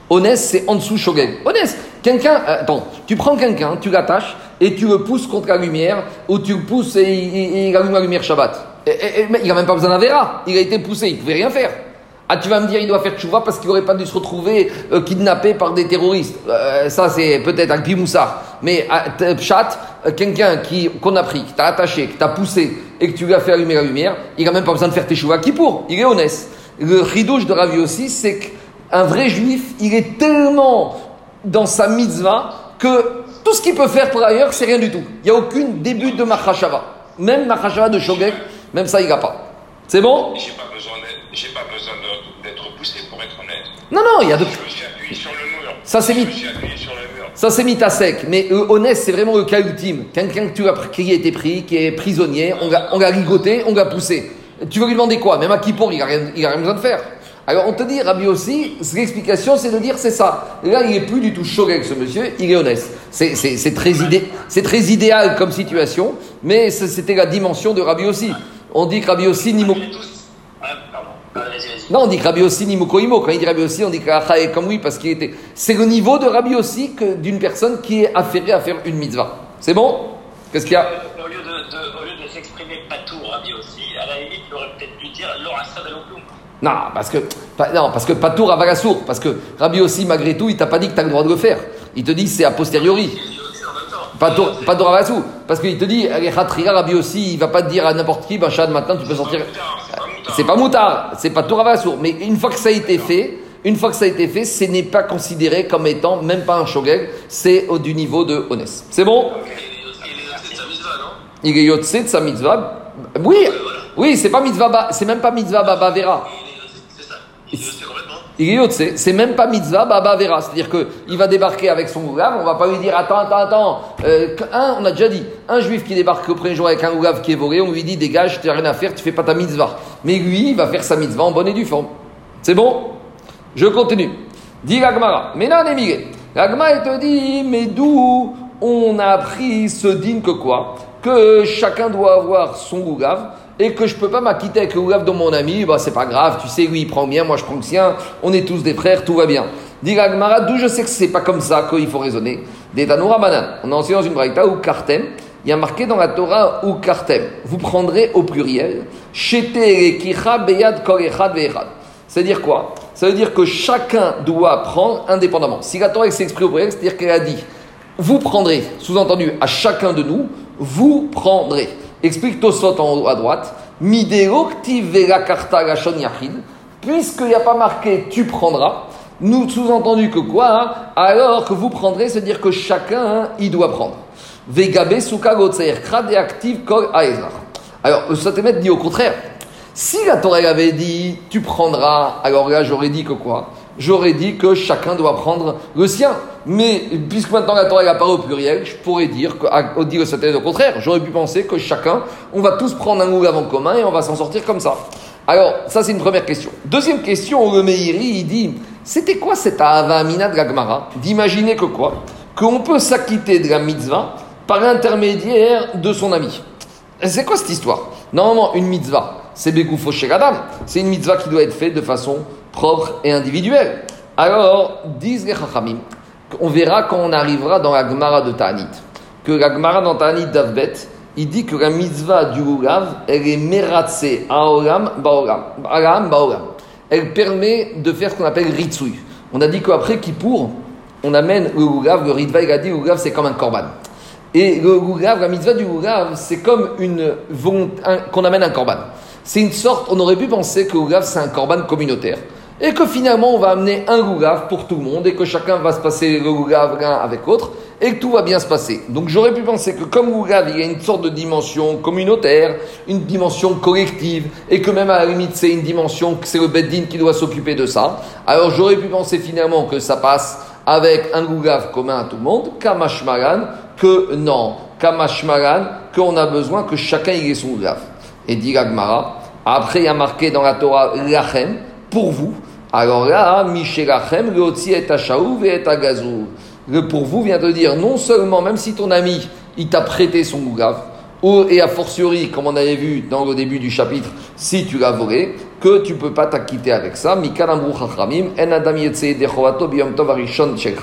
Honnête, c'est en dessous shogeg. Honnête, quelqu'un, euh, attends, tu prends quelqu'un, tu l'attaches et tu le pousses contre la lumière ou tu le pousses et il, il allume la lumière Shabbat. Et, et, et, il n'a même pas besoin d'un verra. Il a été poussé, il ne pouvait rien faire. Ah, tu vas me dire, il doit faire tchouva parce qu'il n'aurait pas dû se retrouver euh, kidnappé par des terroristes. Euh, ça, c'est peut-être un pimoussard. Mais euh, chat, quelqu'un qui, qu'on a pris, qui t'a attaché, qui t'a poussé et que tu lui as fait allumer la lumière, il n'a même pas besoin de faire tes chouva qui pour. Il est honnête. Le ridouche de Ravi aussi, c'est qu'un vrai juif, il est tellement dans sa mitzvah que tout ce qu'il peut faire pour ailleurs, c'est rien du tout. Il n'y a aucun début de machashava. Même machashava de shogek, même ça, il n'a pas. C'est bon? J'ai pas besoin d'être poussé pour être honnête. Non, non, il y a de. Je me suis appuyé sur le mur. Ça, c'est mur. Ça, c'est mis à sec. Mais euh, honnête, c'est vraiment le cas ultime. Quelqu'un que tu as qui a été pris, qui est prisonnier, on l'a, on l'a ligoté, on l'a poussé. Tu veux lui demander quoi? Même à Kippour, il n'a rien, il a rien besoin de faire. Alors on te dit, Rabbi aussi, l'explication c'est de dire c'est ça. Là, il n'est plus du tout choqué avec ce monsieur, il est honnête. C'est, c'est, c'est, très, idé, c'est très idéal comme situation, mais c'était la dimension de Rabbi aussi. On dit que Rabbi aussi, ni On est tous- Ouais, pardon. Vas-y, vas-y. Non, on dit que Rabbi aussi ni Mukoimo. Quand il dit Rabbi aussi, on dit que comme oui, parce qu'il était. C'est le niveau de Rabbi aussi que d'une personne qui est affairée à faire une mitzvah. C'est bon? Qu'est-ce qu'il y a? Au lieu de, s'exprimer pas tout, Rabbi aussi, à la limite, il aurait peut-être dû dire l'orassa de l'oklum. Non, parce que pas, non, parce que pas tour à Vagassour. Parce que Rabbi aussi, malgré tout, il t'a pas dit que tu as le droit de le faire. Il te dit c'est a posteriori. Pas tour, pas Vagassour. Parce qu'il te dit, Rabbi aussi, il va pas te dire à n'importe qui, Bachad, maintenant tu peux sortir. C'est pas moutard, c'est pas tour à Vagassour. Mais une fois que ça a été fait, une fois que ça a été fait, ce n'est pas considéré comme étant même pas un shogeg, c'est du niveau de Honest. C'est bon Il est yotse de sa mitzvah. Oui, oui, c'est pas mitzvah, c'est même pas mitzvah baba vera. Il est yotse, c'est même pas mitzvah baba vera. C'est-à-dire que il va débarquer avec son oulav, on va pas lui dire attends, attends, attends. Euh, un, on a déjà dit, un juif qui débarque au premier jour avec un oulav qui est volé, on lui dit dégage, tu n'as rien à faire, tu fais pas ta mitzvah. Mais lui, il va faire sa mitzvah en bonne et due forme. C'est bon? Je continue. Dit la Gemara, Menan Emile, L'agma, il te dit, mais d'où on a appris ce digne que quoi? Que chacun doit avoir son gougave et que je peux pas m'acquitter avec le gougave de mon ami, bah c'est pas grave, tu sais, lui il prend bien, moi je prends le sien, on est tous des frères, tout va bien. Dit l'agmara, d'où je sais que c'est pas comme ça qu'il faut raisonner? Des Banan. On a enseigné dans une braïta ou Kartem, il y a marqué dans la Torah ou Kartem. Vous prendrez au pluriel, c'est-à-dire quoi? Ça veut dire que chacun doit prendre indépendamment. Si la Torah s'exprime au pluriel, c'est-à-dire qu'elle a dit vous prendrez, sous-entendu, à chacun de nous, vous prendrez. Explique Tosot en haut à droite. Puisqu'il n'y a pas marqué tu prendras, nous sous-entendu que quoi? Alors que vous prendrez, c'est-à-dire que chacun, hein, il doit prendre. Vegabe active kol Alors, le Satémet dit au contraire. Si la Torah avait dit tu prendras, alors là j'aurais dit que quoi? J'aurais dit que chacun doit prendre le sien. Mais puisque maintenant la Torah apparaît au pluriel, je pourrais dire, que, dire le au contraire. J'aurais pu penser que chacun, on va tous prendre un goût en commun et on va s'en sortir comme ça. Alors, ça c'est une première question. Deuxième question, le Meiri, il dit c'était quoi cette Avamina de la D'imaginer que quoi? Qu'on peut s'acquitter de la mitzvah par l'intermédiaire de son ami. C'est quoi cette histoire? Normalement, une mitzvah, c'est Begoufo Adam. C'est une mitzvah qui doit être faite de façon propre et individuelle. Alors, disent les Chachamim, on verra quand on arrivera dans la Gemara de Ta'anit, que la Gemara dans Ta'anit d'Avbet, il dit que la mitzvah du Lulav, elle est meratse aolam baolam. baolam. Elle permet de faire ce qu'on appelle ritsui. On a dit qu'après Kippour, on amène le Lulav, le Ritva, il a dit le c'est comme un korban. Et le Lulav, la mitzvah du Lulav, c'est comme une qu'on amène un korban. C'est une sorte, on aurait pu penser que le c'est un korban communautaire. Et que finalement, on va amener un Gougav pour tout le monde et que chacun va se passer le Gougav l'un avec l'autre et que tout va bien se passer. Donc j'aurais pu penser que comme Gougav, il y a une sorte de dimension communautaire, une dimension collective et que même à la limite, c'est une dimension que c'est le Beddin qui doit s'occuper de ça. Alors j'aurais pu penser finalement que ça passe avec un Gougav commun à tout le monde, Kamashmaran, que non, Kamashmaran, qu'on a besoin que chacun ait son Gougav. Et dit Gagmara, après il y a marqué dans la Torah Lachem, pour vous. Alors là, Mishelachem, le et Achaouv et Agazou. Le pour vous vient de dire non seulement, même si ton ami, il t'a prêté son Gougav, et a fortiori, comme on avait vu dans le début du chapitre, si tu l'as volé, que tu peux pas t'acquitter avec ça. Chachamim, en adam tov arishon shel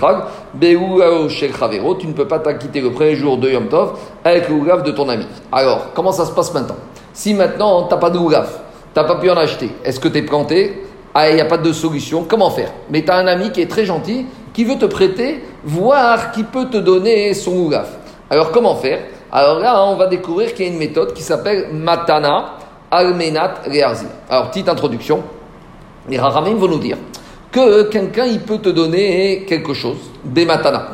chavero. Tu ne peux pas t'acquitter le premier jour de Yom Tov avec le Gougav de ton ami. Alors, comment ça se passe maintenant? Si maintenant, tu n'as pas de Gougaf, tu n'as pas pu en acheter, est-ce que tu es planté? Ah, il n'y a pas de solution, comment faire? Mais tu as un ami qui est très gentil, qui veut te prêter, voir qui peut te donner son Gougaf. Alors, comment faire? Alors là, on va découvrir qu'il y a une méthode qui s'appelle Matana Almenat. Alors, petite introduction. Les Rahamim vont nous dire que quelqu'un, il peut te donner quelque chose, Bematana.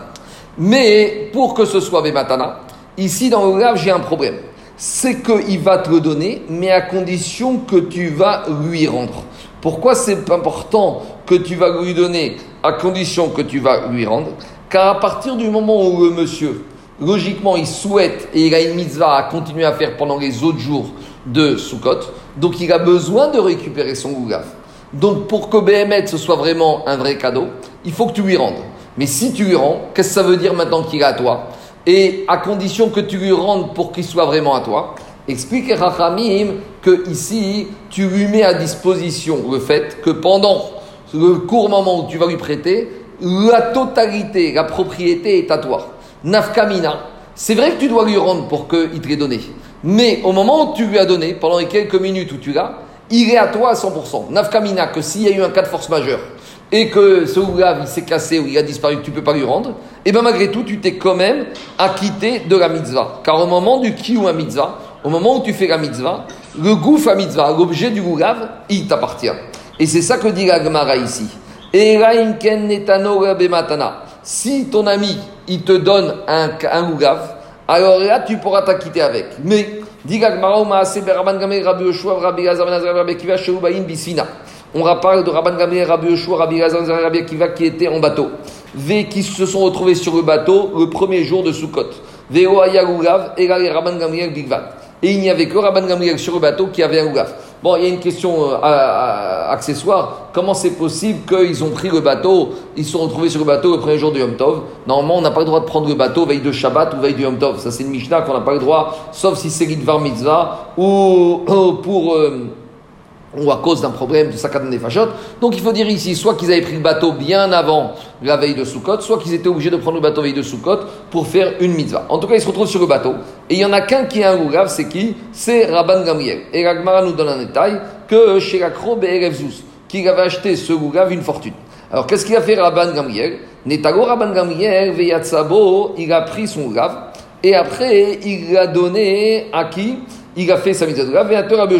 Mais pour que ce soit Bematana, ici dans le j'ai un problème c'est qu'il va te le donner, mais à condition que tu vas lui rendre. Pourquoi c'est important que tu vas lui donner à condition que tu vas lui rendre? Car à partir du moment où le monsieur, logiquement, il souhaite et il a une mitzvah à continuer à faire pendant les autres jours de Sukkot, donc il a besoin de récupérer son gougaf. Donc pour que BMET ce soit vraiment un vrai cadeau, il faut que tu lui rendes. Mais si tu lui rends, qu'est-ce que ça veut dire maintenant qu'il est à toi? Et à condition que tu lui rendes pour qu'il soit vraiment à toi. Explique Rachamim que ici, tu lui mets à disposition le fait que pendant le court moment où tu vas lui prêter, la totalité, la propriété est à toi. Nafkamina, c'est vrai que tu dois lui rendre pour qu'il te l'ait donné. Mais au moment où tu lui as donné, pendant les quelques minutes où tu l'as, il est à toi à 100%. Nafkamina, que s'il y a eu un cas de force majeure, et que ce il s'est cassé ou il a disparu, tu ne peux pas lui rendre, et bien malgré tout, tu t'es quand même acquitté de la mitzvah. Car au moment du ki ou un mitzvah, au moment où tu fais la mitzvah, le gouf à mitzvah, l'objet du Ougav, il t'appartient. Et c'est ça que dit la Gemara ici. Si ton ami, il te donne un, un alors là, tu pourras t'acquitter avec. Mais, on parle de Rabban Gamliel, Rabbi Yoshua, Rabbi Gazan, Rabbi Akiva qui étaient en bateau. V qui se sont retrouvés sur le bateau le premier jour de Sukkot. Et Rabban Bigvat. Et il n'y avait que Rabban Gamliel sur le bateau qui avait un Gougaf. Bon, il y a une question euh, accessoire. Comment c'est possible qu'ils ont pris le bateau, ils se sont retrouvés sur le bateau le premier jour du Yom Tov? Normalement, on n'a pas le droit de prendre le bateau veille de Shabbat ou veille du Yom Tov. Ça, c'est une Mishnah qu'on n'a pas le droit, sauf si c'est l'Idvar Mitzvah ou ou pour. euh, ou à cause d'un problème de saccade des. Donc il faut dire ici, soit qu'ils avaient pris le bateau bien avant la veille de Sukkot, soit qu'ils étaient obligés de prendre le bateau veille de Sukkot pour faire une mitzvah. En tout cas, ils se retrouvent sur le bateau. Et il y en a qu'un qui est un Rougav, c'est qui? C'est Rabban Gamriel. Et la Gemara nous donne un détail que chez et Erevzus, qu'il avait acheté ce Rougav une fortune. Alors qu'est-ce qu'il a fait Rabban Gamriel Netago Rabban Gamriel, Veyatsabo, il a pris son Rougav et après il l'a donné à qui? Il a fait sa mitzvah de Rav, Veyater Rabbi.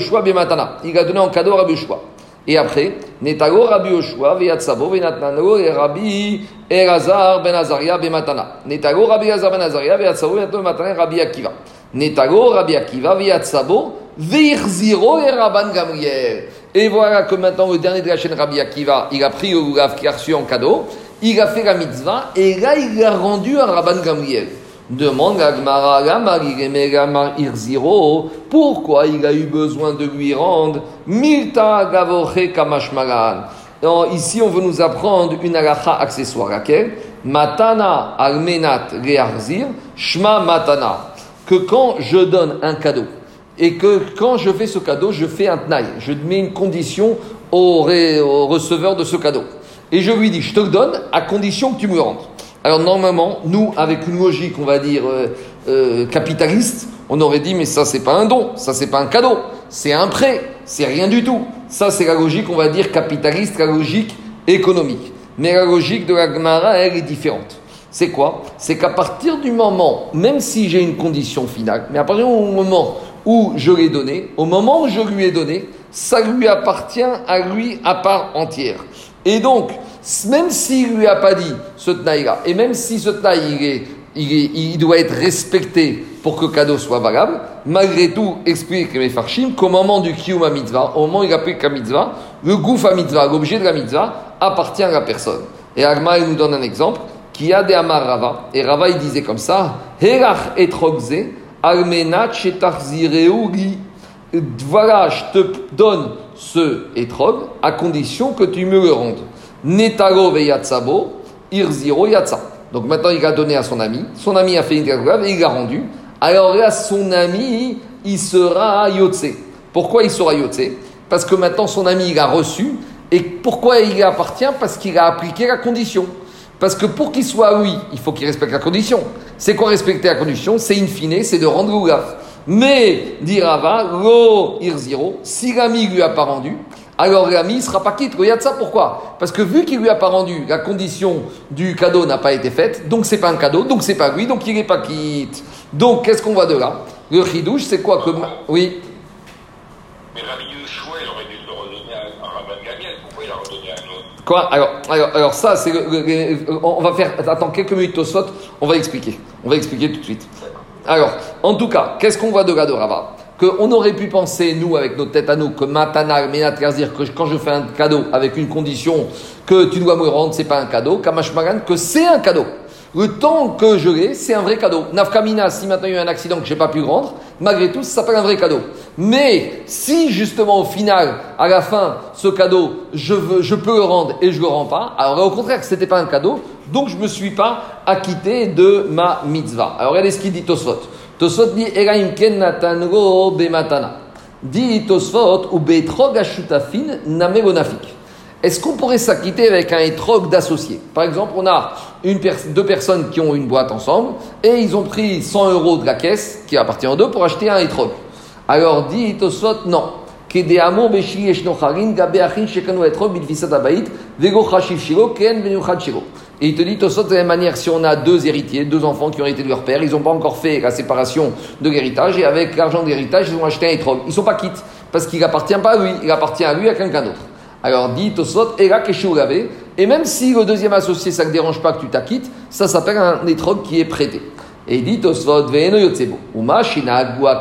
Il a donné en cadeau à Rabbi Yoshua. Et après, Netago Rabbi Yoshua Veyatsabo Venatnano et Rabbi Elazar Ben Azaria Bematana. Netago Rabbi Elazar Ben Azaria Veyatsabo Veyater Matana Rabbi Akiva. Netago Rabbi Akiva Veyatsabo Veirziro et Rabban Gamriel. Et voilà que maintenant le dernier de la chaîne Rabbi Akiva, il a pris le Rav qu'il a reçu en cadeau, il a fait la mitzvah et là il l'a rendu à Rabban Gamriel. Demande Ireme, Gamar, Irziro, pourquoi il a eu besoin de lui rendre Milta Gavoche Kamashmaran. Non, Ici, on veut nous apprendre une alacha accessoire, laquelle? Matana Almenat Rearzir, Shma Matana. Que quand je donne un cadeau, et que quand je fais ce cadeau, je fais un tnaï, je mets une condition au, receveur de ce cadeau. Et je lui dis, je te le donne à condition que tu me rendes. Alors normalement, nous, avec une logique, on va dire, euh, euh, capitaliste, on aurait dit, mais ça, c'est pas un don, ça, c'est pas un cadeau, c'est un prêt, c'est rien du tout. Ça, c'est la logique, on va dire, capitaliste, la logique économique. Mais la logique de la Gemara, elle est différente. C'est quoi? C'est qu'à partir du moment, même si j'ai une condition finale, mais à partir du moment où je l'ai donné, au moment où je lui ai donné, ça lui appartient à lui à part entière. Et donc, même s'il lui a pas dit ce tnaï-là, et même si ce tnaï, il, doit être respecté pour que le cadeau soit valable, malgré tout, explique les farshim qu'au moment du kiyum mitzvah, au moment où il applique la mitzvah, le gouf à mitzvah, l'objet de la mitzvah, appartient à la personne. Et Agma, il nous donne un exemple, qui a des amar Rava, et Rava, il disait comme ça, Herach etrogze, almenat voilà, je te donne ce étrog à condition que tu me le rendes. Netaro veyatsabo, irziro yatsa. Donc maintenant, il a donné à son ami. Son ami a fait une calculable et il l'a rendu. Alors là, son ami, il sera yotse. Pourquoi il sera yotse? Parce que maintenant, son ami, il a reçu. Et pourquoi il lui appartient? Parce qu'il a appliqué la condition. Parce que pour qu'il soit oui, il faut qu'il respecte la condition. C'est quoi respecter la condition? C'est in fine, c'est de rendre le gaf. Mais, dit Rava, lo irziro, si l'ami lui a pas rendu, alors l'ami ne sera pas quitte. Regarde ça, pourquoi? Parce que vu qu'il lui a pas rendu, la condition du cadeau n'a pas été faite, donc c'est pas un cadeau, donc c'est pas lui, donc il n'est pas quitte. Donc qu'est-ce qu'on voit de là? Le chidouche, c'est quoi que... Oui Mais il aurait dû le redonner à, Rabban Gamiel. Pourquoi il l'a redonné à un autre? Quoi? Alors, alors, alors ça, c'est on va faire. Attends quelques minutes au spot, on va expliquer. On va expliquer tout de suite. Alors, en tout cas, qu'est-ce qu'on voit de là de Rava Qu'on aurait pu penser, nous, avec nos têtes à nous, que Matana, Menat, que quand je fais un cadeau avec une condition que tu dois me rendre, c'est pas un cadeau, Kamashmaran, que c'est un cadeau. Le temps que je l'ai, c'est un vrai cadeau. Nafkamina, si maintenant il y a eu un accident que je n'ai pas pu rendre, malgré tout, ça s'appelle un vrai cadeau. Mais si justement au final, à la fin, ce cadeau, je, veux, je peux le rendre et je ne le rends pas, alors au contraire, ce n'était pas un cadeau, donc je ne me suis pas acquitté de ma mitzvah. Alors regardez ce qu'il dit Tosfot. Tosfot dit natango bematana. Dit Tosfot ou betrog ashutafin. Est-ce qu'on pourrait s'acquitter avec un étrog d'associés? Par exemple, on a deux personnes qui ont une boîte ensemble et ils ont pris 100 euros de la caisse qui appartient aux deux pour acheter un étrog. Alors dit Tosfot, non. Et il te dit Tosfot de la même manière, si on a deux héritiers, deux enfants qui ont hérité de leur père, ils n'ont pas encore fait la séparation de l'héritage et avec l'argent de l'héritage, ils ont acheté un étrog. Ils sont pas quittes parce qu'il appartient pas à lui, il appartient à lui à quelqu'un d'autre. Alors dit Tosot, et là. Et même si le deuxième associé, ça ne dérange pas que tu t'acquittes, ça s'appelle un étrog qui est prêté. Et il dit Tosot, ve'eno yotsebo. Uma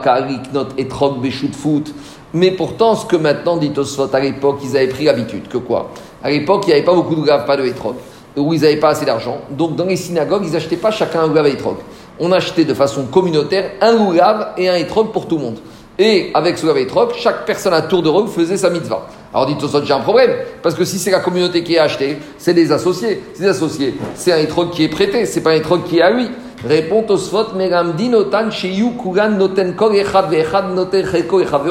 kariknot etrog beshutfut. Mais pourtant, ce que maintenant dit Tosot, à l'époque, ils avaient pris l'habitude. Que quoi? À l'époque, il n'y avait pas beaucoup de gaves, pas de étrog. Où ils n'avaient pas assez d'argent. Donc dans les synagogues, ils n'achetaient pas chacun un loulav et étrog. On achetait de façon communautaire un loulav et un étrog pour tout le monde. Et avec ce Etrog, chaque personne à tour de rôle faisait sa mitzvah. Alors dit Tosot, j'ai un problème, parce que si c'est la communauté qui a acheté, c'est des associés. C'est des associés, c'est un Etrog qui est prêté, c'est pas un Etrog qui est à lui. Répond Tosfot, Megamdi notan sheyu kugan noten kol echad noten echad